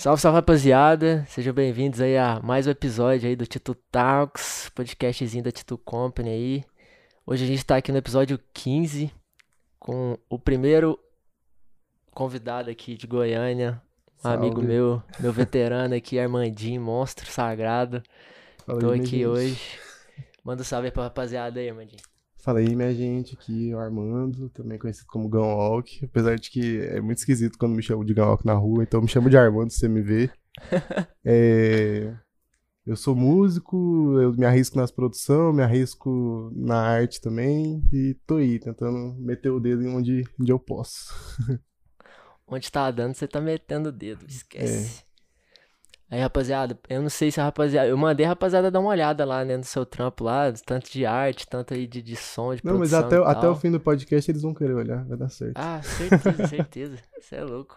Salve, salve rapaziada, sejam bem-vindos aí a mais um episódio aí do Tito Talks, podcastzinho da Tito Company aí. Hoje a gente tá aqui no episódio 15 com o primeiro convidado aqui de Goiânia, um Salve. amigo meu, meu veterano aqui, Armandinho, monstro sagrado. Fala Tô aí, aqui gente. hoje. Manda um salve aí pra rapaziada aí, Armandinho. Fala aí, minha gente, aqui é o Armando, também conhecido como Gunwalk, apesar de que é muito esquisito quando me chamam de Gunwalk na rua, então me chamo de Armando se você me vê. É, Eu sou músico, eu me arrisco nas produções, me arrisco na arte também, e tô aí, tentando meter o dedo em onde, onde eu posso. Onde tá dando, você tá metendo o dedo, esquece. Aí, rapaziada, eu não sei se a rapaziada. Eu mandei a rapaziada dar uma olhada lá, né, no seu trampo lá, tanto de arte, tanto aí de, de som, de Não, mas até, até o fim do podcast eles vão querer olhar, vai dar certo. Ah, certeza, certeza. Você é louco.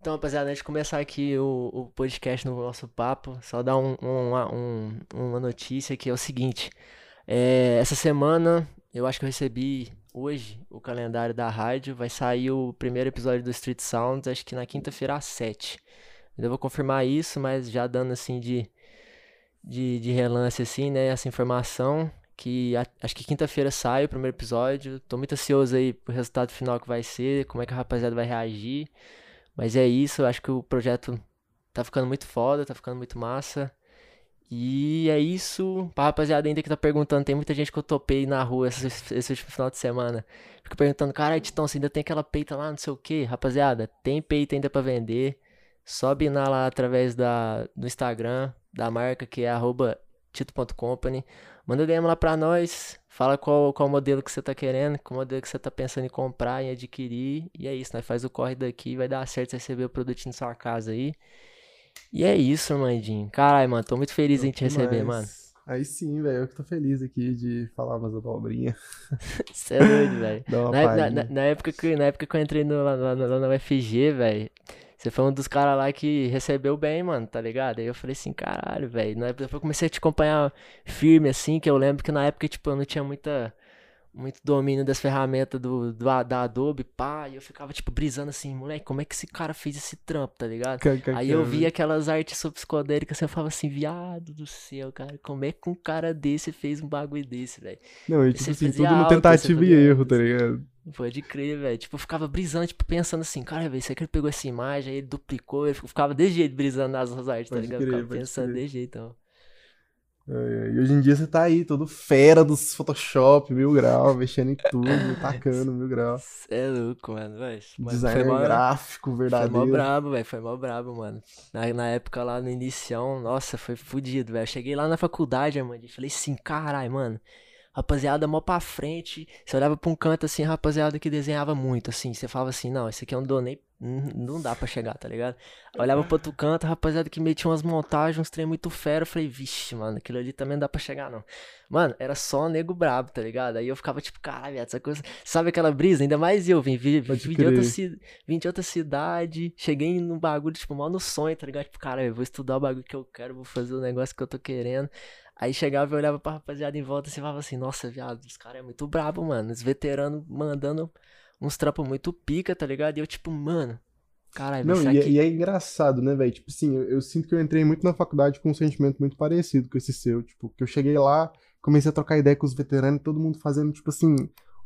Então, rapaziada, antes de começar aqui o, o podcast no nosso papo, só dar um, um- uma, um- uma notícia que é o seguinte. É, essa semana, eu acho que eu recebi hoje o calendário da rádio. Vai sair o primeiro episódio do Street Sounds, acho que na quinta-feira às 7. Ainda vou confirmar isso, mas já dando assim de, de, de relance, assim, né? Essa informação. Que a- acho que quinta-feira sai o primeiro episódio. Tô muito ansioso aí pro resultado final que vai ser, como é que a rapaziada vai reagir. Mas é isso, eu acho que o projeto tá ficando muito foda, tá ficando muito massa. E é isso. Pra rapaziada ainda que tá perguntando, tem muita gente que eu topei na rua esse, esse último final de semana. Fica perguntando, caralho, Titão, você ainda tem aquela peita lá, não sei o que. Rapaziada, tem peita ainda pra vender. Só binar lá através da, do Instagram da marca, que é arroba tito.company. Manda DM lá pra nós. Fala qual, qual modelo que você tá querendo, qual modelo que você tá pensando em comprar, em adquirir. E é isso, nós faz o corre daqui, vai dar certo receber o produtinho na sua casa aí. E é isso, Mandinho. Caralho, mano, tô muito feliz em te receber, mano. Mas- Aí sim, velho, eu que tô feliz aqui de falar umas abobrinhas. Você é doido, velho. Na, na, na- na época que, na época que eu entrei no, lá, lá- lá na UFG, velho, você foi um dos caras lá que recebeu bem, mano, tá ligado? Aí eu falei assim, caralho, velho. Na época- Depois eu comecei a te acompanhar firme, assim, que eu lembro que na época, tipo, eu não tinha muita, muito domínio das ferramentas do, do, da Adobe, pá, e eu ficava, tipo, brisando assim, moleque, como é que esse cara fez esse trampo, tá ligado? Aí eu vi aquelas artes psicodélicas e eu falava assim, viado do céu, cara, como é que um cara desse fez um bagulho desse, velho? Não, e tipo assim, tudo no tentativa e erro, tá assim. ligado? Pode crer, velho. Tipo, eu ficava brisando, tipo, pensando assim, cara, velho, será que ele pegou essa imagem, aí ele duplicou, eu ficava desse jeito brisando nas artes, tá ligado? crer, ficava pensando crer. desse jeito, então. É, E hoje em dia você tá aí, todo fera dos Photoshop, mil grau, mexendo em tudo, tacando mil grau. Cê é louco, mano, velho. Designer mó, gráfico foi mó verdadeiro. brabo, velho, foi mó brabo, mano. Na, na época lá no inicião, nossa, foi fudido, velho. Cheguei lá na faculdade, mano, e falei assim, caralho, mano. Rapaziada, mó pra frente. Você olhava pra um canto assim, rapaziada que desenhava muito, assim. Você falava assim, não, esse aqui eu não dou nem. Não dá pra chegar, tá ligado? Olhava pro outro canto, rapaziada que metia umas montagens, uns trem muito fera. Eu falei, vixe, mano, aquilo ali também não dá pra chegar, não. Mano, era só nego brabo, tá ligado? Aí eu ficava tipo, caralho, essa coisa. Sabe aquela brisa? Ainda mais eu, vim, vim, vim de outra, vim de outra cidade, cheguei num bagulho, tipo, mal no sonho, tá ligado? Tipo, cara, eu vou estudar o bagulho que eu quero, vou fazer o negócio que eu tô querendo. Aí chegava e olhava pra rapaziada em volta e você falava assim, nossa, viado, os caras é muito brabo, mano. Os veteranos mandando uns trampos muito pica, tá ligado? E eu, tipo, mano, caralho, Não, e, é- que. e é engraçado, né, velho? Tipo assim, eu, eu sinto que eu entrei muito na faculdade com um sentimento muito parecido com esse seu. Tipo, que eu cheguei lá, comecei a trocar ideia com os veteranos, todo mundo fazendo, tipo assim,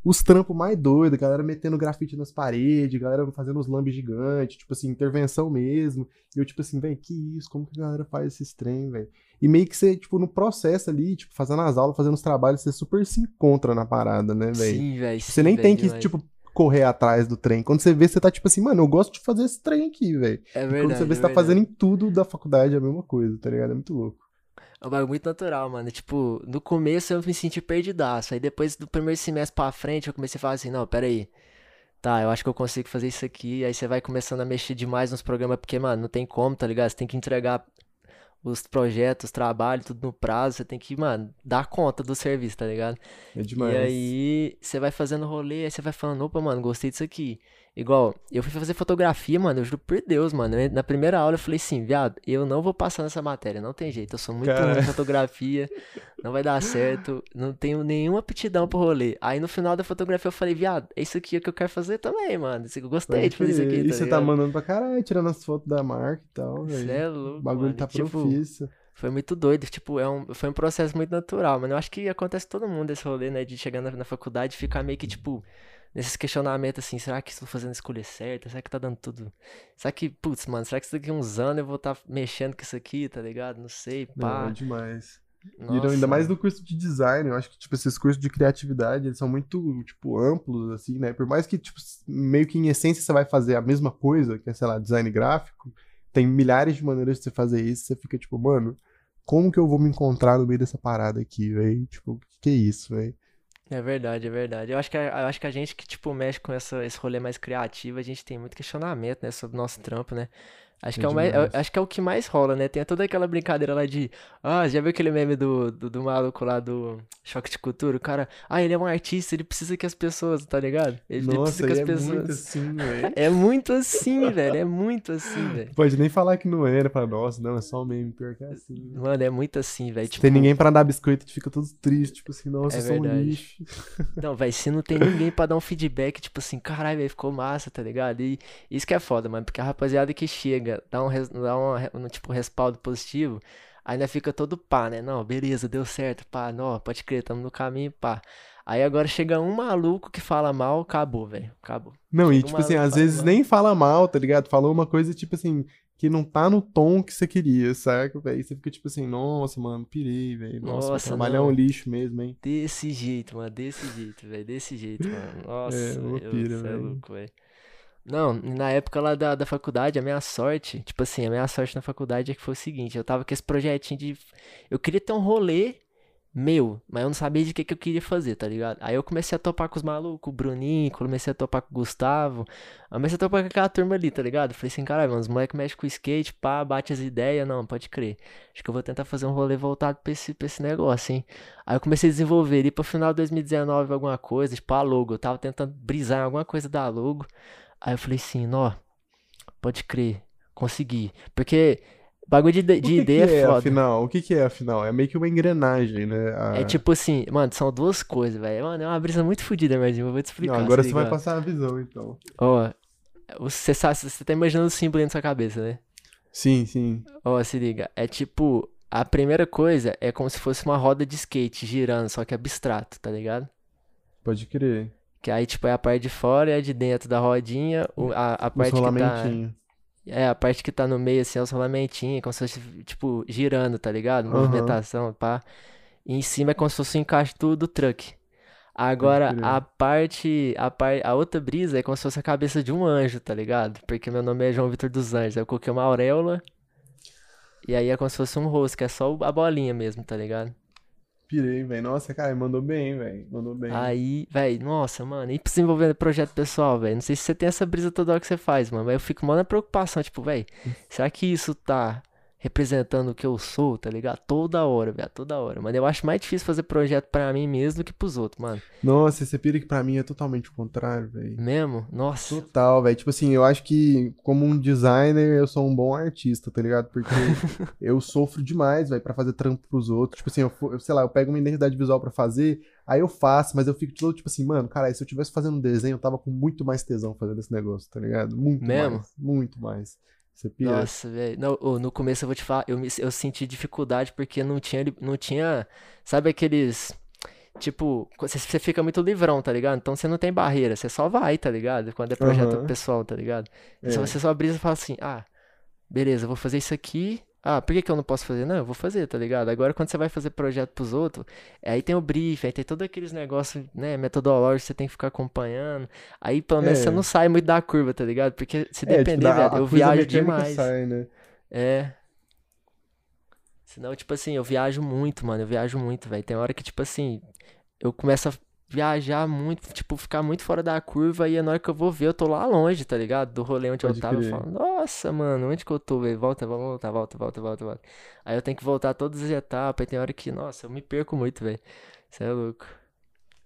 os trampos mais doidos, galera metendo grafite nas paredes, galera fazendo os lambes gigantes, tipo assim, intervenção mesmo. E eu, tipo assim, velho, que isso? Como que a galera faz esses trem, velho? E meio que você, tipo, no processo ali, tipo, fazendo as aulas, fazendo os trabalhos, você super se encontra na parada, né, velho? Sim, velho. Você nem tem que, tipo, correr atrás do trem. Quando você vê, você tá tipo assim, mano, eu gosto de fazer esse trem aqui, velho. É E verdade. quando você vê, é você tá fazendo em tudo da faculdade a mesma coisa, tá ligado? É muito louco. É um bagulho muito natural, mano. Tipo, no começo eu me senti perdidaço. Aí depois do primeiro semestre pra frente eu comecei a falar assim, não, pera aí. Tá, eu acho que eu consigo fazer isso aqui. Aí você vai começando a mexer demais nos programas, porque, mano, não tem como, tá ligado? Você tem que entregar os projetos, os trabalhos, tudo no prazo. Você tem que, mano, dar conta do serviço, tá ligado? É demais. E aí você vai fazendo rolê, aí você vai falando, opa, mano, gostei disso aqui. Igual, eu fui fazer fotografia, mano, eu juro por Deus, mano. eu- na primeira aula eu falei assim, viado, eu não vou passar nessa matéria, não tem jeito. Eu sou muito Cara. ruim em fotografia, não vai dar certo, não tenho nenhuma aptidão pro rolê. Aí no final da fotografia eu falei, viado, é isso aqui que eu quero fazer também, mano. Isso eu gostei de fazer isso aqui, E tá você tá ligado? mandando pra caralho, tirando as fotos da marca e tal, velho. é louco, O bagulho mano. tá Tipo, profício. Foi muito doido, tipo, é um, foi um processo muito natural, mano. Eu acho que acontece todo mundo esse rolê, né? De chegar na, na faculdade e ficar meio que, tipo, nesses questionamentos assim, será que estou fazendo a escolha certa? Será que tá dando tudo. Será que, putz, mano, será que daqui a uns anos eu vou estar mexendo com isso aqui, tá ligado? Não sei, Não, pá. é demais. E Nossa, ainda mais no curso de design, eu acho que, tipo, esses cursos de criatividade, eles são muito, tipo, amplos, assim, né? Por mais que, tipo, meio que em essência você vai fazer a mesma coisa, que é, sei lá, design gráfico, tem milhares de maneiras de você fazer isso, você fica, tipo, mano, como que eu vou me encontrar no meio dessa parada aqui, velho? Tipo, o que que é isso, velho? É verdade, é verdade. Eu acho que a, eu acho que a gente que, tipo, mexe com essa, esse rolê mais criativo, a gente tem muito questionamento, né, sobre o nosso trampo, né? Acho que é, o mais, acho que é o que mais rola, né? Tem toda aquela brincadeira lá de. Ah, já viu aquele meme do, do, do maluco lá do Choque de Cultura? O cara, ah, ele é um artista, ele precisa que as pessoas, tá ligado? Ele, ele Nossa, precisa que as é pessoas. muito assim. É muito assim, velho. É muito assim, velho. Pode nem falar que não era, fala, nossa, não, é só um meme, pior que é assim. né? Mano, é muito assim, velho. Tipo, tem ninguém pra dar biscoito, gente fica todos tristes, tipo assim, nossa, É sou um lixo. Não, velho, se não tem ninguém pra dar um feedback, tipo assim, caralho, velho, ficou massa, tá ligado? E isso que é foda, mano, porque a rapaziada que chega, dá um, dá um, um, tipo, respaldo positivo, ainda fica todo pá, né? Não, beleza, deu certo, pá, não, pode crer, tamo no caminho, pá. Aí agora chega um maluco que fala mal, acabou, velho, acabou. Não, e Chega tipo uma- assim, às vezes mal. nem fala mal, tá ligado? Falou uma coisa, tipo assim, que não tá no tom que você queria, saca, velho? Você fica tipo assim, nossa, mano, pirei, velho. Nossa, meu Nossa, trabalho é um lixo mesmo, hein? Desse jeito, mano, desse jeito, velho, desse jeito, mano. Nossa, É, velho, pira, cê é louco, velho. Não, na época lá da, da faculdade, a minha sorte, tipo assim, a minha sorte na faculdade é que foi o seguinte, eu tava com esse projetinho de. Eu queria ter um rolê meu, mas eu não sabia de que que eu queria fazer, tá ligado? Aí eu comecei a topar com os malucos, o Bruninho, comecei a topar com o Gustavo, comecei a topar com aquela turma ali, tá ligado? Falei assim, caralho, os moleques mexem com skate, pá, bate as ideias, não, pode crer. Acho que eu vou tentar fazer um rolê voltado pra esse, pra esse negócio, hein? Aí eu comecei a desenvolver ali pro final de 2019 alguma coisa, tipo a logo, eu tava tentando brisar em alguma coisa da logo. Aí eu falei assim, ó, pode crer, consegui. Porque bagulho de, de que ideia que é é, foda. afinal? O que que é, afinal? É meio que uma engrenagem, né? A- É tipo assim, mano, são duas coisas, velho. Mano, é uma brisa muito fodida, Merdinho. Eu vou te Não, explicar. agora você vai passar a visão, então. Ó, você sabe, você tá imaginando o símbolo na sua cabeça, né? Sim, sim. Ó, se liga. É tipo, a primeira coisa é como se fosse uma roda de skate girando, só que abstrato, tá ligado? Pode crer. Que aí, tipo, é a parte de fora e a de dentro da rodinha, o- a, a parte que tá. É, a parte que tá no meio, assim, é os rolamentinhos, como se fosse, tipo, girando, tá ligado? Aham. Movimentação, pá. E em cima é como se fosse o encaixe do, do truck. Agora, a parte, a par, a outra brisa é como se fosse a cabeça de um anjo, tá ligado? Porque meu nome é João Vitor dos Anjos. Aí eu coloquei uma auréola. E aí é como se fosse um rosto, que é só a bolinha mesmo, tá ligado? Pirei, velho. Nossa, cara, mandou bem, velho. Mandou bem. Aí, velho, nossa, mano, e pra desenvolver projeto pessoal, velho? Não sei se você tem essa brisa toda hora que você faz, mano, mas eu fico mal na preocupação, tipo, velho, será que isso tá representando o que eu sou, tá ligado? Toda hora, velho, toda hora. Mano, eu acho mais difícil fazer projeto pra mim mesmo do que pros outros, mano. Nossa, esse pira que pra mim é totalmente o contrário, velho. Mesmo? Nossa. Total, velho. Tipo assim, eu acho que como um designer eu sou um bom artista, tá ligado? Porque eu sofro demais, velho, pra fazer trampo pros outros. Tipo assim, eu, sei lá, eu pego uma identidade visual pra fazer, aí eu faço, mas eu fico todo tipo assim, mano, cara, se eu tivesse fazendo um desenho, eu tava com muito mais tesão fazendo esse negócio, tá ligado? Muito Mesmo? mais. Muito mais. Nossa, velho. No, começo eu vou te falar, eu, me- eu senti dificuldade porque não tinha, não tinha, sabe aqueles, tipo, você, fica muito livrão, tá ligado? Então você não tem barreira, você só vai, tá ligado? Quando é projeto Aham. pessoal, tá ligado? É. Se você só brisa e fala assim, ah, beleza, vou fazer isso aqui. Ah, por que que eu não posso fazer? Não, eu vou fazer, tá ligado? Agora quando você vai fazer projeto pros outros, aí tem o briefing, aí tem todos aqueles negócios, né, metodológicos que você tem que ficar acompanhando. Aí pelo menos você É. não sai muito da curva, tá ligado? Porque se É, tipo, depender, velho, eu viajo demais. sai, né? É. Senão, tipo assim, eu viajo muito, mano. Eu viajo muito, velho. Tem hora que, tipo assim, eu começo a viajar muito, tipo, ficar muito fora da curva e na hora que eu vou ver, eu tô lá longe, tá ligado? Do rolê onde Pode eu tava. Eu crer. falo, nossa, mano, onde que eu tô, velho? Volta, volta, volta, volta, volta, volta. Aí eu tenho que voltar todas as etapas. Aí tem hora que, nossa, eu me perco muito, velho. Você é louco.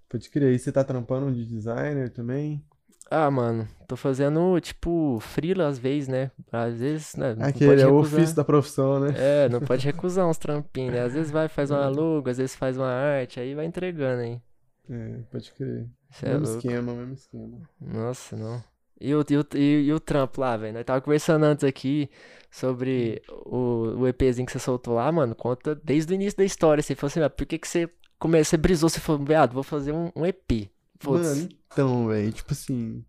Pode crer. E você tá trampando de designer também? Ah, mano, tô fazendo, tipo, freela às vezes, né? Às vezes, né? Aquele é o ofício da profissão, né? É, não pode recusar uns trampinhos, né? Às vezes vai, faz um É. alugo, às vezes faz uma arte, aí vai entregando, hein? É, pode crer. Isso é mesmo louco. esquema, mesmo esquema. Nossa, não. E o, e o, e, o trampo lá, velho? Nós tava conversando antes aqui sobre o, o EPzinho que você soltou lá, mano. Conta desde o início da história. Você falou assim, ah, por que que você, come... você brisou? Você falou, viado, vou fazer um, um EP. Foda-se. Mano, então, velho, tipo assim.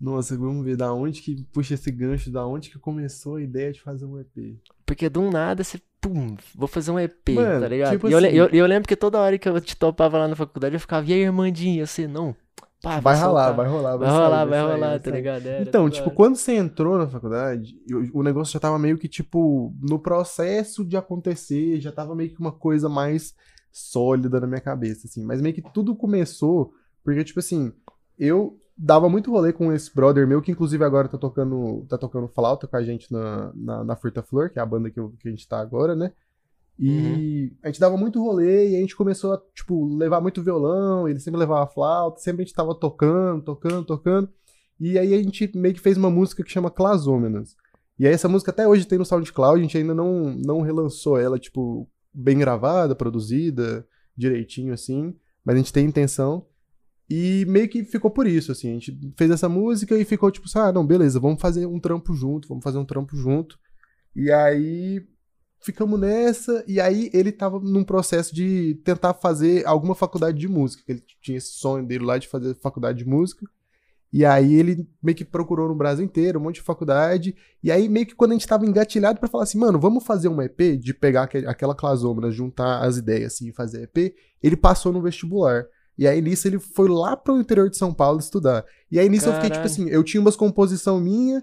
Nossa, vamos ver da onde que puxa esse gancho, da onde que começou a ideia de fazer um EP. Porque do nada você, pum, vou fazer um EP, Mano, tá ligado? tipo e eu, assim- eu, eu lembro que toda hora que eu te topava lá na faculdade, eu ficava, e aí, Irmandinha? Você, não, pá, Vai vou rolar, vai rolar, Vai sair, rolar, vai sair, rolar, tá ligado? Era Então, tipo, hora. quando você entrou na faculdade, eu- o negócio já tava meio que, tipo, no processo de acontecer, já tava meio que uma coisa mais sólida na minha cabeça, assim. Mas meio que tudo começou porque, tipo assim, eu dava muito rolê com esse brother meu, que inclusive agora tá tocando, tá tocando flauta com a gente na, na, na Furta Flor, que é a banda que, eu- que a gente tá agora, né? E a gente dava muito rolê e a gente começou a, tipo, levar muito violão, ele sempre levava flauta, sempre a gente tava tocando, tocando, tocando. E aí a gente meio que fez uma música que chama Clasômenas. E aí essa música até hoje tem no SoundCloud, a gente ainda não, não relançou ela, tipo, bem gravada, produzida, direitinho, assim. Mas a gente tem intenção. E meio que ficou por isso, assim. A gente fez essa música e ficou tipo, ah, não, beleza, vamos fazer um trampo junto, vamos fazer um trampo junto. E aí ficamos nessa, e aí ele tava num processo de tentar fazer alguma faculdade de música, que ele tinha esse sonho dele lá de fazer faculdade de música. E aí ele meio que procurou no Brasil inteiro, um monte de faculdade. E aí meio que quando a gente tava engatilhado pra falar assim, mano, vamos fazer um EP, de pegar aquela clasômena, juntar as ideias assim e fazer EP, ele passou no vestibular. E aí nisso ele foi lá pro interior de São Paulo estudar. E aí nisso eu fiquei tipo Caralho. assim, eu tinha umas composição minha,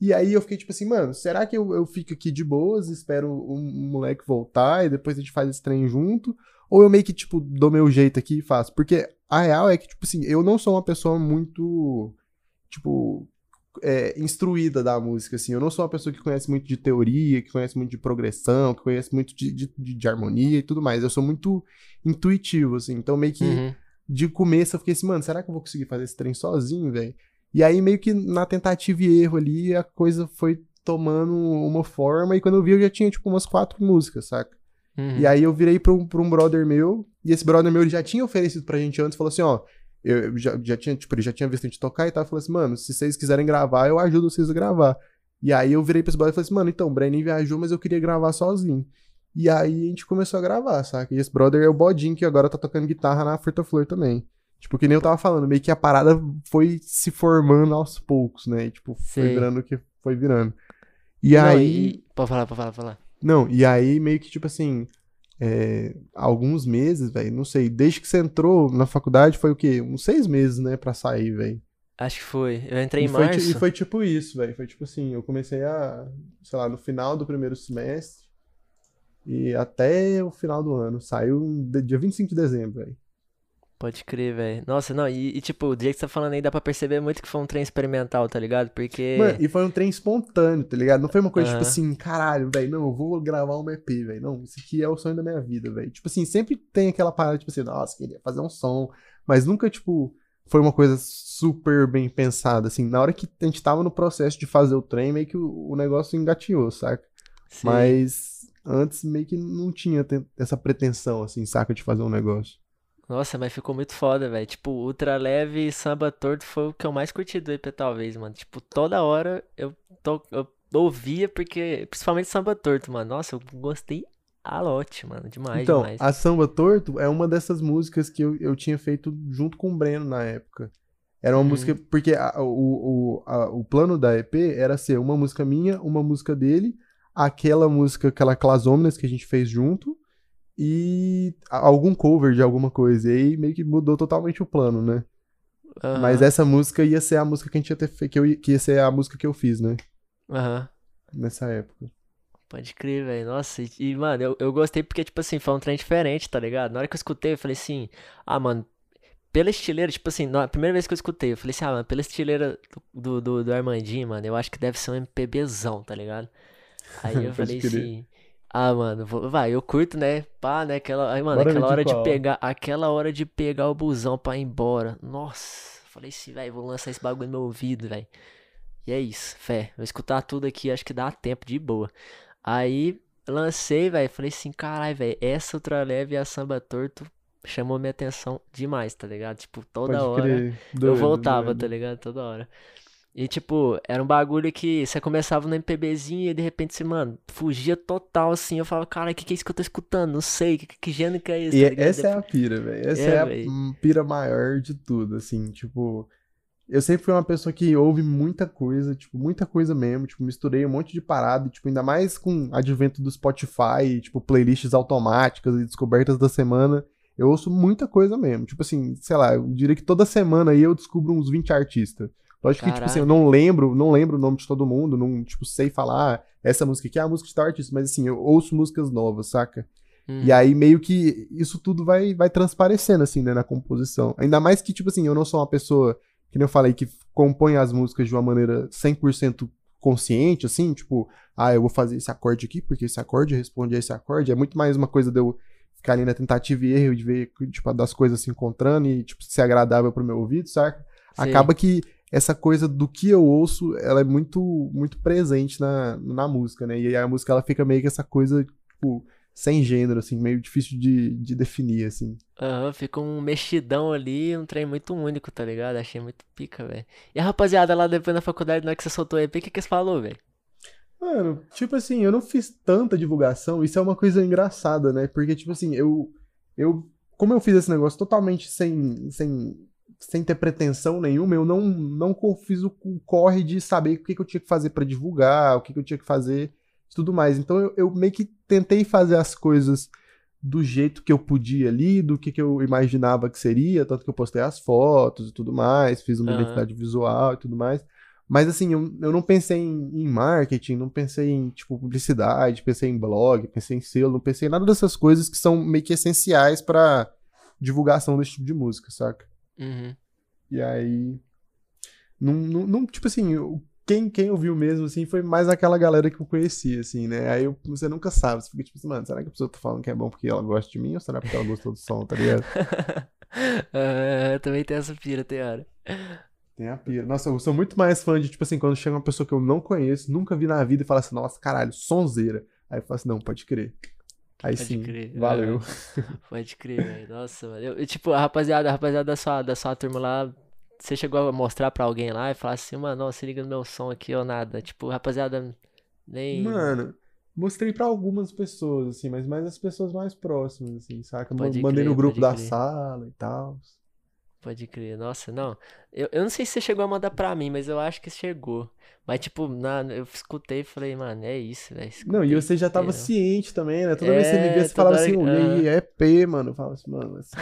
e aí eu fiquei tipo assim, mano, será que eu, eu fico aqui de boas, espero um, um moleque voltar e depois a gente faz esse trem junto? Ou eu meio que, tipo, dou meu jeito aqui e faço? Porque a real é que, tipo assim, eu não sou uma pessoa muito, tipo, é, instruída da música, assim. Eu não sou uma pessoa que conhece muito de teoria, que conhece muito de progressão, que conhece muito de, de, de- de harmonia e tudo mais. Eu sou muito intuitivo, assim. Então, meio que Uhum. De começo eu fiquei assim, mano, será que eu vou conseguir fazer esse trem sozinho, velho? E aí meio que na tentativa e erro ali, a coisa foi tomando uma forma, e quando eu vi eu já tinha tipo umas quatro músicas, saca? Uhum. E aí eu virei pra um, pra um brother meu, e esse brother meu ele já tinha oferecido pra gente antes, falou assim, ó, eu já, já tinha, tipo, ele já tinha visto a gente tocar e tal, falou assim, mano, se vocês quiserem gravar, eu ajudo vocês a gravar. E aí eu virei pra esse brother e falei assim, mano, então, o Brenin viajou, mas eu queria gravar sozinho. E aí a gente começou a gravar, saca? E esse brother é o Bodin, que agora tá tocando guitarra na Furta Flor também. Tipo, que nem eu tava falando, meio que a parada foi se formando aos poucos, né? E, tipo, foi Sei. virando o que foi virando. E Não, aí. e- Pode falar, pode falar, pode falar. Não, e aí meio que, tipo assim, é, alguns meses, velho, não sei, desde que você entrou na faculdade foi o quê? Uns seis meses, né, pra sair, velho. Acho que foi. Eu entrei E em foi, março. e foi tipo isso, velho. Foi tipo assim, eu comecei a, sei lá, no final do primeiro semestre e até o final do ano. Saiu dia 25 de dezembro, velho. Pode crer, velho. Nossa, não, e, e, tipo, do jeito que você tá falando aí, dá pra perceber muito que foi um trem experimental, tá ligado? Porque. Mano, e foi um trem espontâneo, tá ligado? Não foi uma coisa tipo Aham. assim, caralho, velho, não, eu vou gravar um EP, velho. Não, isso aqui é o sonho da minha vida, velho. Tipo assim, sempre tem aquela parada, tipo assim, nossa, queria fazer um som. Mas nunca, tipo, foi uma coisa super bem pensada, assim. Na hora que a gente tava no processo de fazer o trem, meio que o, o negócio engateou, saca? Sim. Mas antes meio que não tinha essa pretensão, assim, saca, de fazer um negócio. Nossa, mas ficou muito foda, velho. Tipo, Ultra Leve e Samba Torto foi o que eu mais curti do EP, talvez, mano. Tipo, toda hora eu, to... eu ouvia, porque. Principalmente Samba Torto, mano. Nossa, eu gostei a lote, mano. Demais, Então, demais. a Samba Torto é uma dessas músicas que eu, eu tinha feito junto com o Breno na época. Era uma Uhum. música. Porque a- o, o, a- o plano da EP era ser uma música minha, uma música dele, aquela música, aquela Clasômenas que a gente fez junto, e algum cover de alguma coisa. E aí meio que mudou totalmente o plano, né? Mas Aham, essa música ia ser a música que a gente ia ter feito, que, eu que ia ser a música que eu fiz, né? aham. Nessa época. Pode crer, velho. Nossa, e, e, mano, eu, eu gostei porque, tipo assim, foi um trem diferente, tá ligado? Na hora que eu escutei, eu falei assim, ah, mano, pela estileira, tipo assim, na primeira vez que eu escutei, eu falei assim, ah, mano, pela estileira do, do, do Armandinho, mano, eu acho que deve ser um MPBzão, tá ligado? Aí eu falei crer. assim, ah, mano, vou- vai, eu curto, né? Pá, né? Aquela, aí, mano, Bora aquela hora de qual. pegar, aquela hora de pegar o busão pra ir embora. Nossa, Falei assim, velho, vou lançar esse bagulho no meu ouvido, velho. E é isso, fé. Vou escutar tudo aqui, acho que dá tempo de boa. Aí lancei, velho. Falei assim, caralho, velho, essa outra leve e a samba torto chamou minha atenção demais, tá ligado? Tipo, toda Pode hora crer. eu Doido, voltava, doido. tá ligado? Toda hora. E, tipo, era um bagulho que você começava no MPBzinho e de repente você, mano, fugia total assim. Eu falava, cara, o que, que é isso que eu tô escutando? Não sei, que, que gênero que é isso? E tá é- essa é a pira, velho. Essa É, é, a pira maior de tudo, assim, tipo. Eu sempre fui uma pessoa que ouve muita coisa, tipo, muita coisa mesmo, tipo, misturei um monte de parada, tipo, ainda mais com o advento do Spotify, tipo, playlists automáticas e descobertas da semana, eu ouço muita coisa mesmo. Tipo assim, sei lá, eu diria que toda semana aí eu descubro uns 20 artistas. Lógico que, tipo assim, eu não lembro, não lembro o nome de todo mundo, não, tipo, sei falar "Ah, essa música aqui é a música de tal artista, mas assim, eu ouço músicas novas, saca? Hum, E aí meio que isso tudo vai, vai transparecendo, assim, né, na composição. Ainda mais que, tipo assim, eu não sou uma pessoa, que nem eu falei, que compõe as músicas de uma maneira 100% consciente, assim, tipo, ah, eu vou fazer esse acorde aqui, porque esse acorde responde a esse acorde. É muito mais uma coisa de eu ficar ali na tentativa e erro, de ver, tipo, das coisas se encontrando e, tipo, ser agradável pro meu ouvido, saca? sei. Acaba que essa coisa do que eu ouço, ela é muito, muito presente na, na música, né? E aí a música, ela fica meio que essa coisa, tipo, sem gênero, assim, meio difícil de, de definir, assim. Aham, fica um mexidão ali, um trem muito único, tá ligado? Achei muito pica, velho. E a rapaziada lá depois na faculdade, na hora que você soltou o EP, o que que você falou, velho? Mano, tipo assim, eu não fiz tanta divulgação, isso é uma coisa engraçada, né? Porque, tipo assim, eu, eu como eu fiz esse negócio totalmente sem, sem, sem ter pretensão nenhuma, eu não, não fiz o, corre de saber o que, que eu tinha que fazer pra divulgar, o que, que eu tinha que fazer e tudo mais. Então eu, eu meio que tentei fazer as coisas do jeito que eu podia ali, do que, que eu imaginava que seria, tanto que eu postei as fotos e tudo mais, fiz uma Aham. identidade visual e tudo mais. Mas assim, eu, eu não pensei em, em marketing, não pensei em tipo, publicidade, pensei em blog, pensei em selo, não pensei em nada dessas coisas que são meio que essenciais pra divulgação desse tipo de música, saca? Uhum. E aí. Não, não, não- tipo assim, quem, quem ouviu mesmo, assim, foi mais aquela galera que eu conhecia, assim, né? Aí eu- você nunca sabe, você fica tipo assim, mano, será que a pessoa tá falando que é bom porque ela gosta de mim ou será porque ela gostou do som, tá ligado? Ah, também tem essa pira, tem hora. Tem a pira. Nossa, eu sou muito mais fã de, tipo assim, quando chega uma pessoa que eu não conheço, nunca vi na vida e fala assim, nossa, caralho, sonzeira. Aí eu falo assim, não, pode crer. Aí Pode sim, crer, valeu. Pode crer, velho. Nossa, mano. Eu, eu, tipo, a rapaziada, a rapaziada da sua, da sua turma lá, você chegou a mostrar pra alguém lá e falar assim, mano, ó, se liga no meu som aqui ou nada. Tipo, rapaziada, nem. Mano, mostrei pra algumas pessoas, assim, mas mais as pessoas mais próximas, assim, saca? Pode Mandei no crer, grupo pode da crer. sala e tal. Pode crer, nossa, não. Eu, eu não sei se você chegou a mandar pra mim, mas eu acho que chegou. Mas, tipo, na, eu escutei e falei, mano, é isso, velho. Não, e você já tava ciente também, né? Toda vez que você me É, via, você toda falava hora assim, aham. é P, mano. Eu falava assim, mano, assim,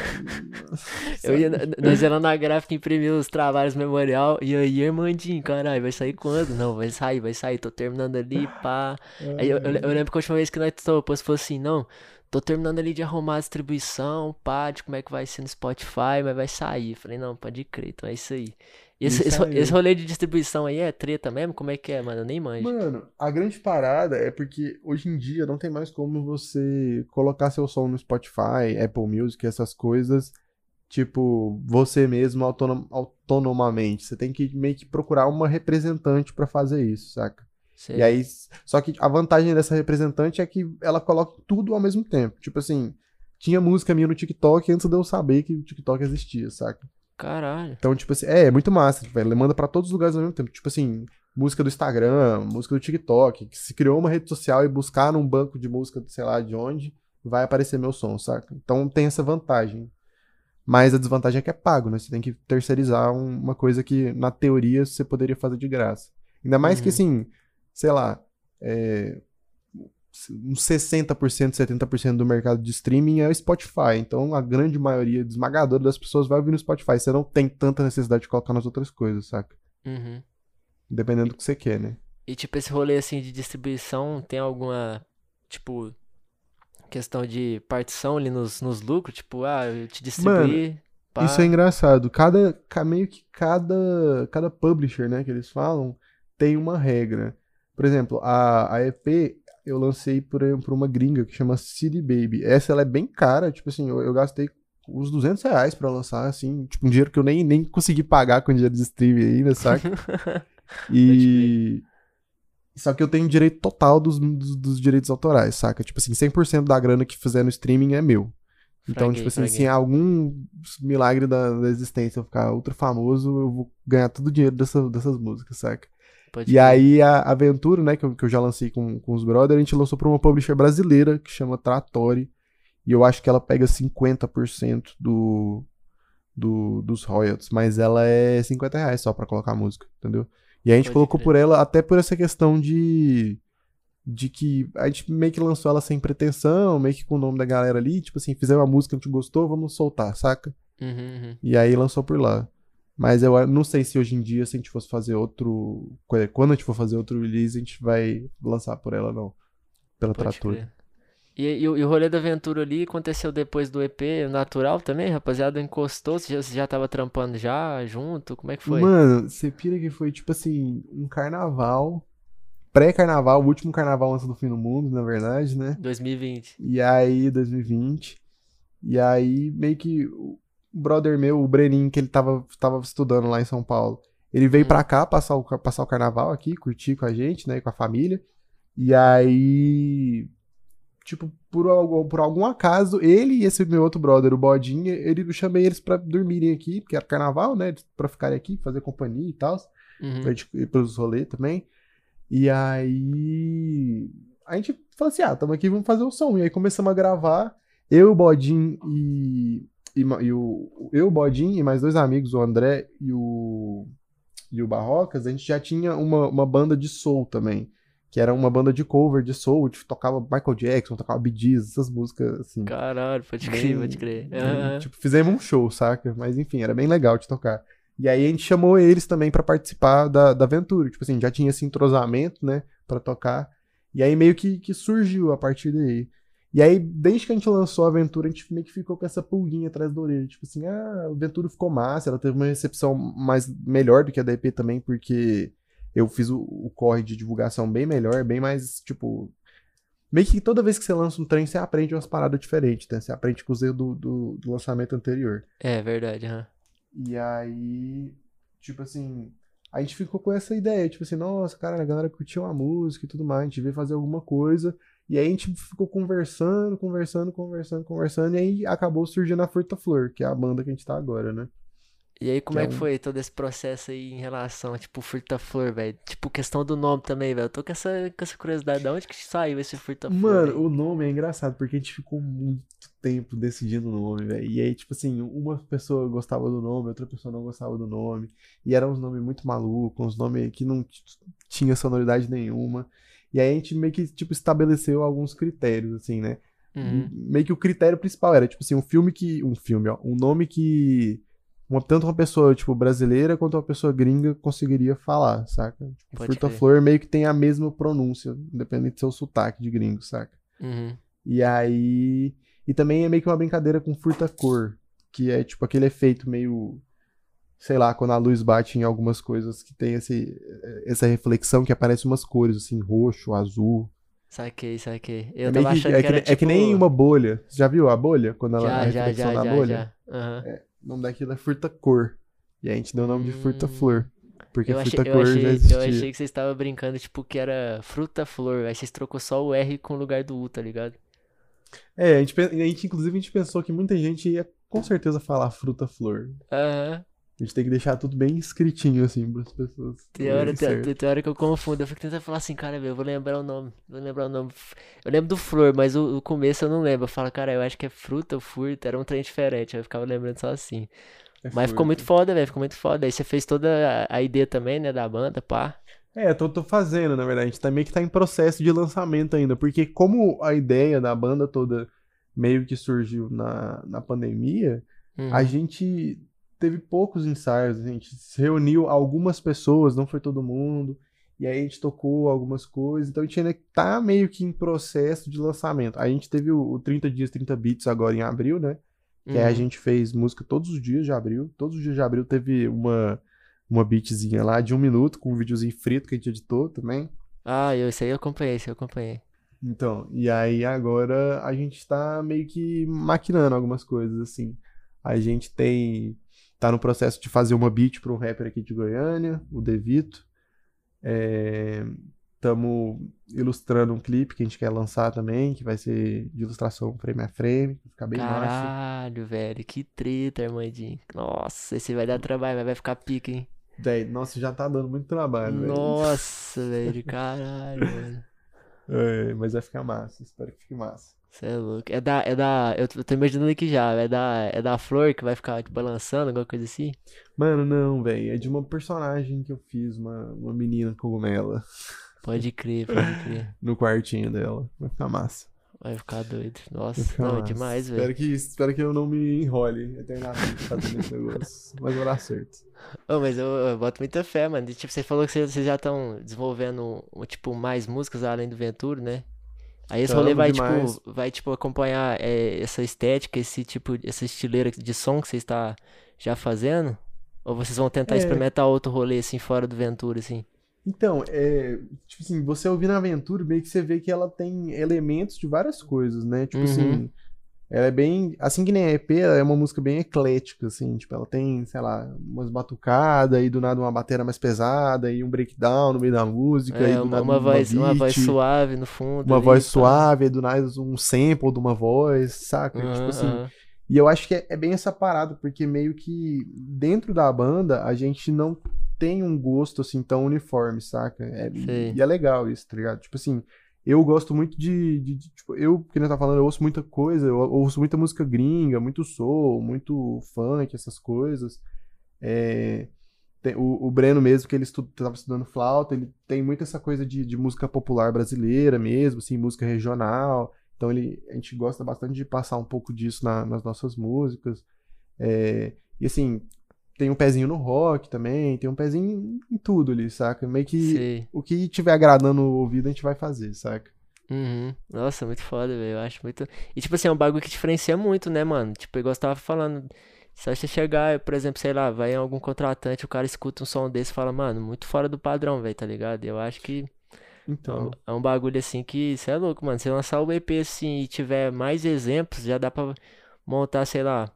Eu ia, nós lá na gráfica imprimir os trabalhos memorial e aí, Armandinho, caralho, vai sair quando? Não, vai sair, vai sair, tô terminando ali, pá. Aí eu, eu, eu lembro que a última vez que nós topamos foi assim, não, tô terminando ali de arrumar a distribuição, pá, de como é que vai ser no Spotify, mas vai sair. Falei, não, pode crer, então é isso aí. Esse, E esse, esse rolê de distribuição aí é treta mesmo? Como é que é, mano? Eu nem manjo. Mano, a grande parada é porque hoje em dia não tem mais como você colocar seu som no Spotify, Apple Music, essas coisas, tipo, você mesmo autonom- autonomamente. Você tem que meio que procurar uma representante pra fazer isso, saca? Sei. E aí, só que a vantagem dessa representante é que ela coloca tudo ao mesmo tempo. Tipo assim, tinha música minha no TikTok antes de eu saber que o TikTok existia, saca? Caralho. Então, tipo assim, é, é muito massa, tipo, ela manda pra todos os lugares ao mesmo tempo. Tipo assim, música do Instagram, música do TikTok, que se criou uma rede social e buscar num banco de música, sei lá de onde, vai aparecer meu som, saca? Então tem essa vantagem. Mas a desvantagem é que é pago, né? Você tem que terceirizar um- uma coisa que, na teoria, você poderia fazer de graça. Ainda mais que, Uhum. assim, sei lá, é, uns 60%, 70% do mercado de streaming é o Spotify. Então a grande maioria esmagadora das pessoas vai ouvir no Spotify. Você não tem tanta necessidade de colocar nas outras coisas, saca? Uhum. Dependendo do que você quer, né? E tipo, esse rolê assim de distribuição tem alguma, tipo, questão de partição ali nos, nos lucros? Tipo, ah, eu te distribuí, pá. Isso é engraçado. Cada, ca- meio que cada, cada publisher, né, que eles falam, tem uma regra. Por exemplo, a, a EP eu lancei por, por uma gringa que chama City Baby. Essa ela é bem cara, tipo assim, eu, eu gastei uns 200 reais pra lançar, assim, tipo, um dinheiro que eu nem, nem consegui pagar com dinheiro de streaming ainda, saca? e... Só que eu tenho direito total dos, dos, dos direitos autorais, saca? Tipo assim, 100% da grana que fizer no streaming é meu. Então, Fraguei, tipo assim, fraguei. se algum milagre da, da existência eu ficar ultra famoso, eu vou ganhar todo o dinheiro dessa, dessas músicas, saca? Pode E crer. aí a Aventura, né, que eu, que eu já lancei com, com os brothers, a gente lançou pra uma publisher brasileira que chama Trattori. E eu acho que ela pega 50% do, do, dos royalties, mas ela é 50 reais só pra colocar a música, entendeu? E a gente Pode colocou crer. por ela até por essa questão de. De que a gente meio que lançou ela sem pretensão, meio que com o nome da galera ali, tipo assim, fizemos uma música, a gente gostou, vamos soltar, saca? Uhum, uhum. E aí lançou por lá. Mas eu não sei se hoje em dia, se a gente fosse fazer outro. Quando a gente for fazer outro release, a gente vai lançar por ela, não. Pela Pode Trator. crer. E, e, o- e o rolê da aventura ali aconteceu depois do EP natural também, rapaziada? Encostou? Você já, você já tava trampando já junto? Como é que foi? Mano, você pira que foi tipo assim, um carnaval. Pré-carnaval, o último carnaval antes do fim do mundo, na verdade, né? 2020. E aí, 2020. E aí, meio que brother meu, o Brenin, que ele tava, tava estudando lá em São Paulo, ele veio Hum. pra cá passar o, passar o carnaval aqui, curtir com a gente, né, com a família. E aí, tipo, por, algum- por algum acaso, ele e esse meu outro brother, o Bodinha, ele, eu chamei eles pra dormirem aqui, porque era carnaval, né, pra ficarem aqui, fazer companhia e tal Uhum. pra gente ir pros rolês também. E aí. A gente falou assim: ah, tamo aqui, vamos fazer o som. E aí começamos a gravar. Eu, o Bodin e. e, e o, eu, o Bodin e mais dois amigos, o André e o. E o Barrocas, a gente já tinha uma, uma banda de soul também. Que era uma banda de cover de soul, tipo, tocava Michael Jackson, tocava Bee Gees, essas músicas assim. Caralho, pode Bem- crer, pode crer. bem, Aham. Tipo, fizemos um show, saca? Mas enfim, era bem legal de tocar. E aí a gente chamou eles também pra participar da, da aventura. Tipo assim, já tinha esse entrosamento, né, Pra tocar. E aí meio que, que surgiu a partir daí. E aí, desde que a gente lançou a aventura, a gente meio que ficou com essa pulguinha atrás da orelha. Tipo assim, ah, a aventura ficou massa, ela teve uma recepção mais melhor do que a da EP também, porque eu fiz o, o corre de divulgação bem melhor, bem mais, tipo. Meio que toda vez que você lança um trem, você aprende umas paradas diferentes, né? Você aprende com os erros do, do, do lançamento anterior. É verdade, aham. E aí, tipo assim, a gente ficou com essa ideia, tipo assim, nossa, cara, a galera curtiu a música e tudo mais, a gente veio fazer alguma coisa. E aí a gente ficou conversando, conversando, conversando, conversando, e aí acabou surgindo a Furta Flor, que é a banda que a gente tá agora, né? E aí, como Que é é que um- foi todo esse processo aí em relação, tipo, Furta-Flor, velho? Tipo, questão do nome também, velho. Eu tô com essa, com essa curiosidade. Da onde que saiu esse Furta-Flor? Mano, aí? o nome é engraçado, porque a gente ficou muito tempo decidindo o nome, velho. E aí, tipo assim, uma pessoa gostava do nome, outra pessoa não gostava do nome. E eram uns nomes muito malucos, uns nomes que não tinha sonoridade nenhuma. E aí a gente meio que, tipo, estabeleceu alguns critérios, assim, né? Uhum. Meio que o critério principal era, tipo assim, um filme que. Um filme, ó. Um nome que. Uma, tanto uma pessoa, tipo, brasileira quanto uma pessoa gringa conseguiria falar, saca? Tipo, Pode Furta crer. Flor meio que tem a mesma pronúncia, independente do seu sotaque de gringo, saca? Uhum. E aí. E também é meio que uma brincadeira com furta-cor, que é tipo aquele efeito meio. Sei lá, quando a luz bate em algumas coisas que tem esse, essa reflexão que aparece umas cores, assim, roxo, azul. Saquei, saquei. Eu É, tava que, achando é, que que, era nem- é que nem tipo- uma bolha. Você já viu a bolha? Quando ela, a Já, já, reflexão já, da já, bolha? já. Aham. O nome daquilo é furta-cor. E a gente deu o nome de Hum. furta-flor. Porque Eu achei, eu, já achei, existia. eu achei que você estava brincando, tipo, que era fruta-flor. Aí vocês trocou só o R com o lugar do U, tá ligado? É, a gente, a gente, inclusive, a gente pensou que muita gente ia com certeza falar fruta-flor. Aham. A gente tem que deixar tudo bem escritinho, assim, para as pessoas. Tem hora, tem, tem- hora que eu confundo. Eu fico tentando falar assim, cara, meu, eu vou lembrar o nome. Vou lembrar o nome. Eu lembro do flor, mas o, o começo eu não lembro. Eu falo, cara, eu acho que é fruta ou furta. Era um trem diferente. Eu ficava lembrando só assim. É Mas ficou muito foda, velho. Ficou muito foda. Aí você fez toda a, a ideia também, né, da banda, pá. É, tô, tô fazendo, na verdade. A gente tá meio que tá em processo de lançamento ainda. Porque como a ideia da banda toda meio que surgiu na, na pandemia, Uhum. a gente teve poucos ensaios. A gente se reuniu algumas pessoas, não foi todo mundo. E aí a gente tocou algumas coisas. Então a gente ainda tá meio que em processo de lançamento. A gente teve o, o 30 dias, 30 beats agora em abril, né? Que aí a Uhum. gente fez música todos os dias de abril. Todos os dias de abril teve uma, uma beatzinha lá de um minuto, com um videozinho frito que a gente editou também. Ah, eu, isso aí eu acompanhei, isso aí eu acompanhei. Então, e aí agora a gente tá meio que maquinando algumas coisas, assim. A gente tem. Tá no processo de fazer uma beat para um rapper aqui de Goiânia, o Devito. Estamos ilustrando um clipe que a gente quer lançar também, que vai ser de ilustração frame a frame, vai ficar bem massa. Caralho, velho, que treta, Armandinho. Nossa, esse vai dar trabalho, mas vai ficar pica, hein? Daí, nossa, já tá dando muito trabalho, velho. Nossa, velho, caralho, velho. É, mas vai ficar massa, espero que fique massa. Você é louco. É da, é da, eu tô imaginando aqui já, é da, é da flor que vai ficar, tipo, balançando, alguma coisa assim? Mano, não, velho. É de uma personagem que eu fiz, uma, uma menina cogumela, Pode crer, pode crer. no quartinho dela. Vai ficar massa. Vai ficar doido. Nossa, ficar não, é massa. demais, espero velho. que, espero que eu não me enrole eternamente fazendo esse negócio. Mas vai dar certo. Ô, mas eu, eu boto muita fé, mano. E, tipo, você falou que vocês vocês já estão desenvolvendo, tipo, mais músicas além do Ventura, né? Aí esse rolê Tamo vai, demais. tipo, vai, tipo, acompanhar é, essa estética, esse tipo, essa estileira de som que você está já fazendo? Ou vocês vão tentar É. experimentar outro rolê, assim, fora do Ventura, assim? Então, é, tipo assim, você ouvindo a aventura, meio que você vê que ela tem elementos de várias coisas, né? Tipo Uhum. assim, ela é bem, assim que nem a EP, ela é uma música bem eclética, assim, tipo, ela tem, sei lá, umas batucadas, e do nada uma bateria mais pesada, e um breakdown no meio da música, e É, do uma, nada uma voz, uma voz beat, suave no fundo uma ali, voz pá. suave, e do nada um sample de uma voz, saca? Tipo Aham, assim, aham. e eu acho que é, é bem essa parada, porque meio que dentro da banda a gente não tem um gosto assim tão uniforme, saca? É- e é legal isso, tá ligado? Tipo assim, eu gosto muito de, de- de- tipo, eu, que nem tá falando, eu ouço muita coisa, eu ouço muita música gringa, muito soul, muito funk, essas coisas. É, tem- o, o Breno mesmo, que ele estu, tava estudando flauta, ele tem muito essa coisa de, de música popular brasileira mesmo, assim, música regional. Então ele, a gente gosta bastante de passar um pouco disso na- nas nossas músicas. É, e assim, tem um pezinho no rock também, tem um pezinho em tudo ali, saca? Meio que Sei. o que tiver agradando o ouvido a gente vai fazer, saca? Uhum. Nossa, muito foda, velho. Eu acho muito. E, tipo assim, é um bagulho que diferencia muito, né, mano? Tipo, igual você tava falando. Se você chegar, por exemplo, sei lá, vai em algum contratante, o cara escuta um som desse e fala, mano, muito fora do padrão, velho, tá ligado? Eu acho que é um, Então, é um bagulho assim que, você é louco, mano. Se lançar o EP assim e tiver mais exemplos, já dá pra montar, sei lá,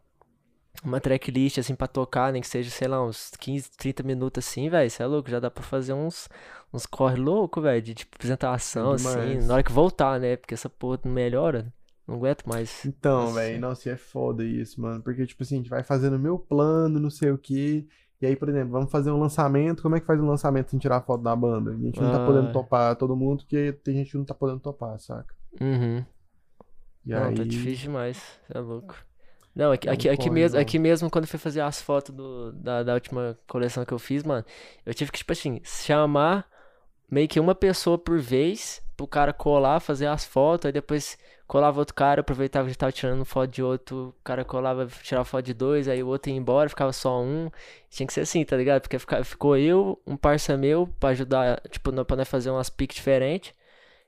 uma tracklist assim pra tocar, nem que seja, sei lá, uns 15, 30 minutos assim, velho. Você é louco, já dá pra fazer uns, uns corre louco, velho, de tipo, apresentação, assim, Demais. na hora que voltar, né? Porque essa porra não melhora, não aguento mais. então, Nossa. velho, nossa, e é foda isso, mano. Porque, tipo assim, a gente vai fazendo meu plano, não sei o quê. E aí, por exemplo, vamos fazer um lançamento. Como é que faz um lançamento sem tirar foto da banda? A gente não tá Ah. podendo topar todo mundo, porque tem gente que não tá podendo topar, saca? Uhum. E Não, aí. tá difícil demais, você é louco. Não, aqui, É aqui, aqui mesmo, aqui mesmo, quando eu fui fazer as fotos do, da, da última coleção que eu fiz, mano, eu tive que, tipo assim, chamar meio que uma pessoa por vez pro cara colar, fazer as fotos, aí depois colava outro cara, aproveitava que tava tirando foto de outro, o cara colava, tirava foto de dois, aí o outro ia embora, ficava só um. Tinha que ser assim, tá ligado? Porque ficou eu, um parça meu, pra ajudar, tipo, pra nós fazer umas piques diferentes.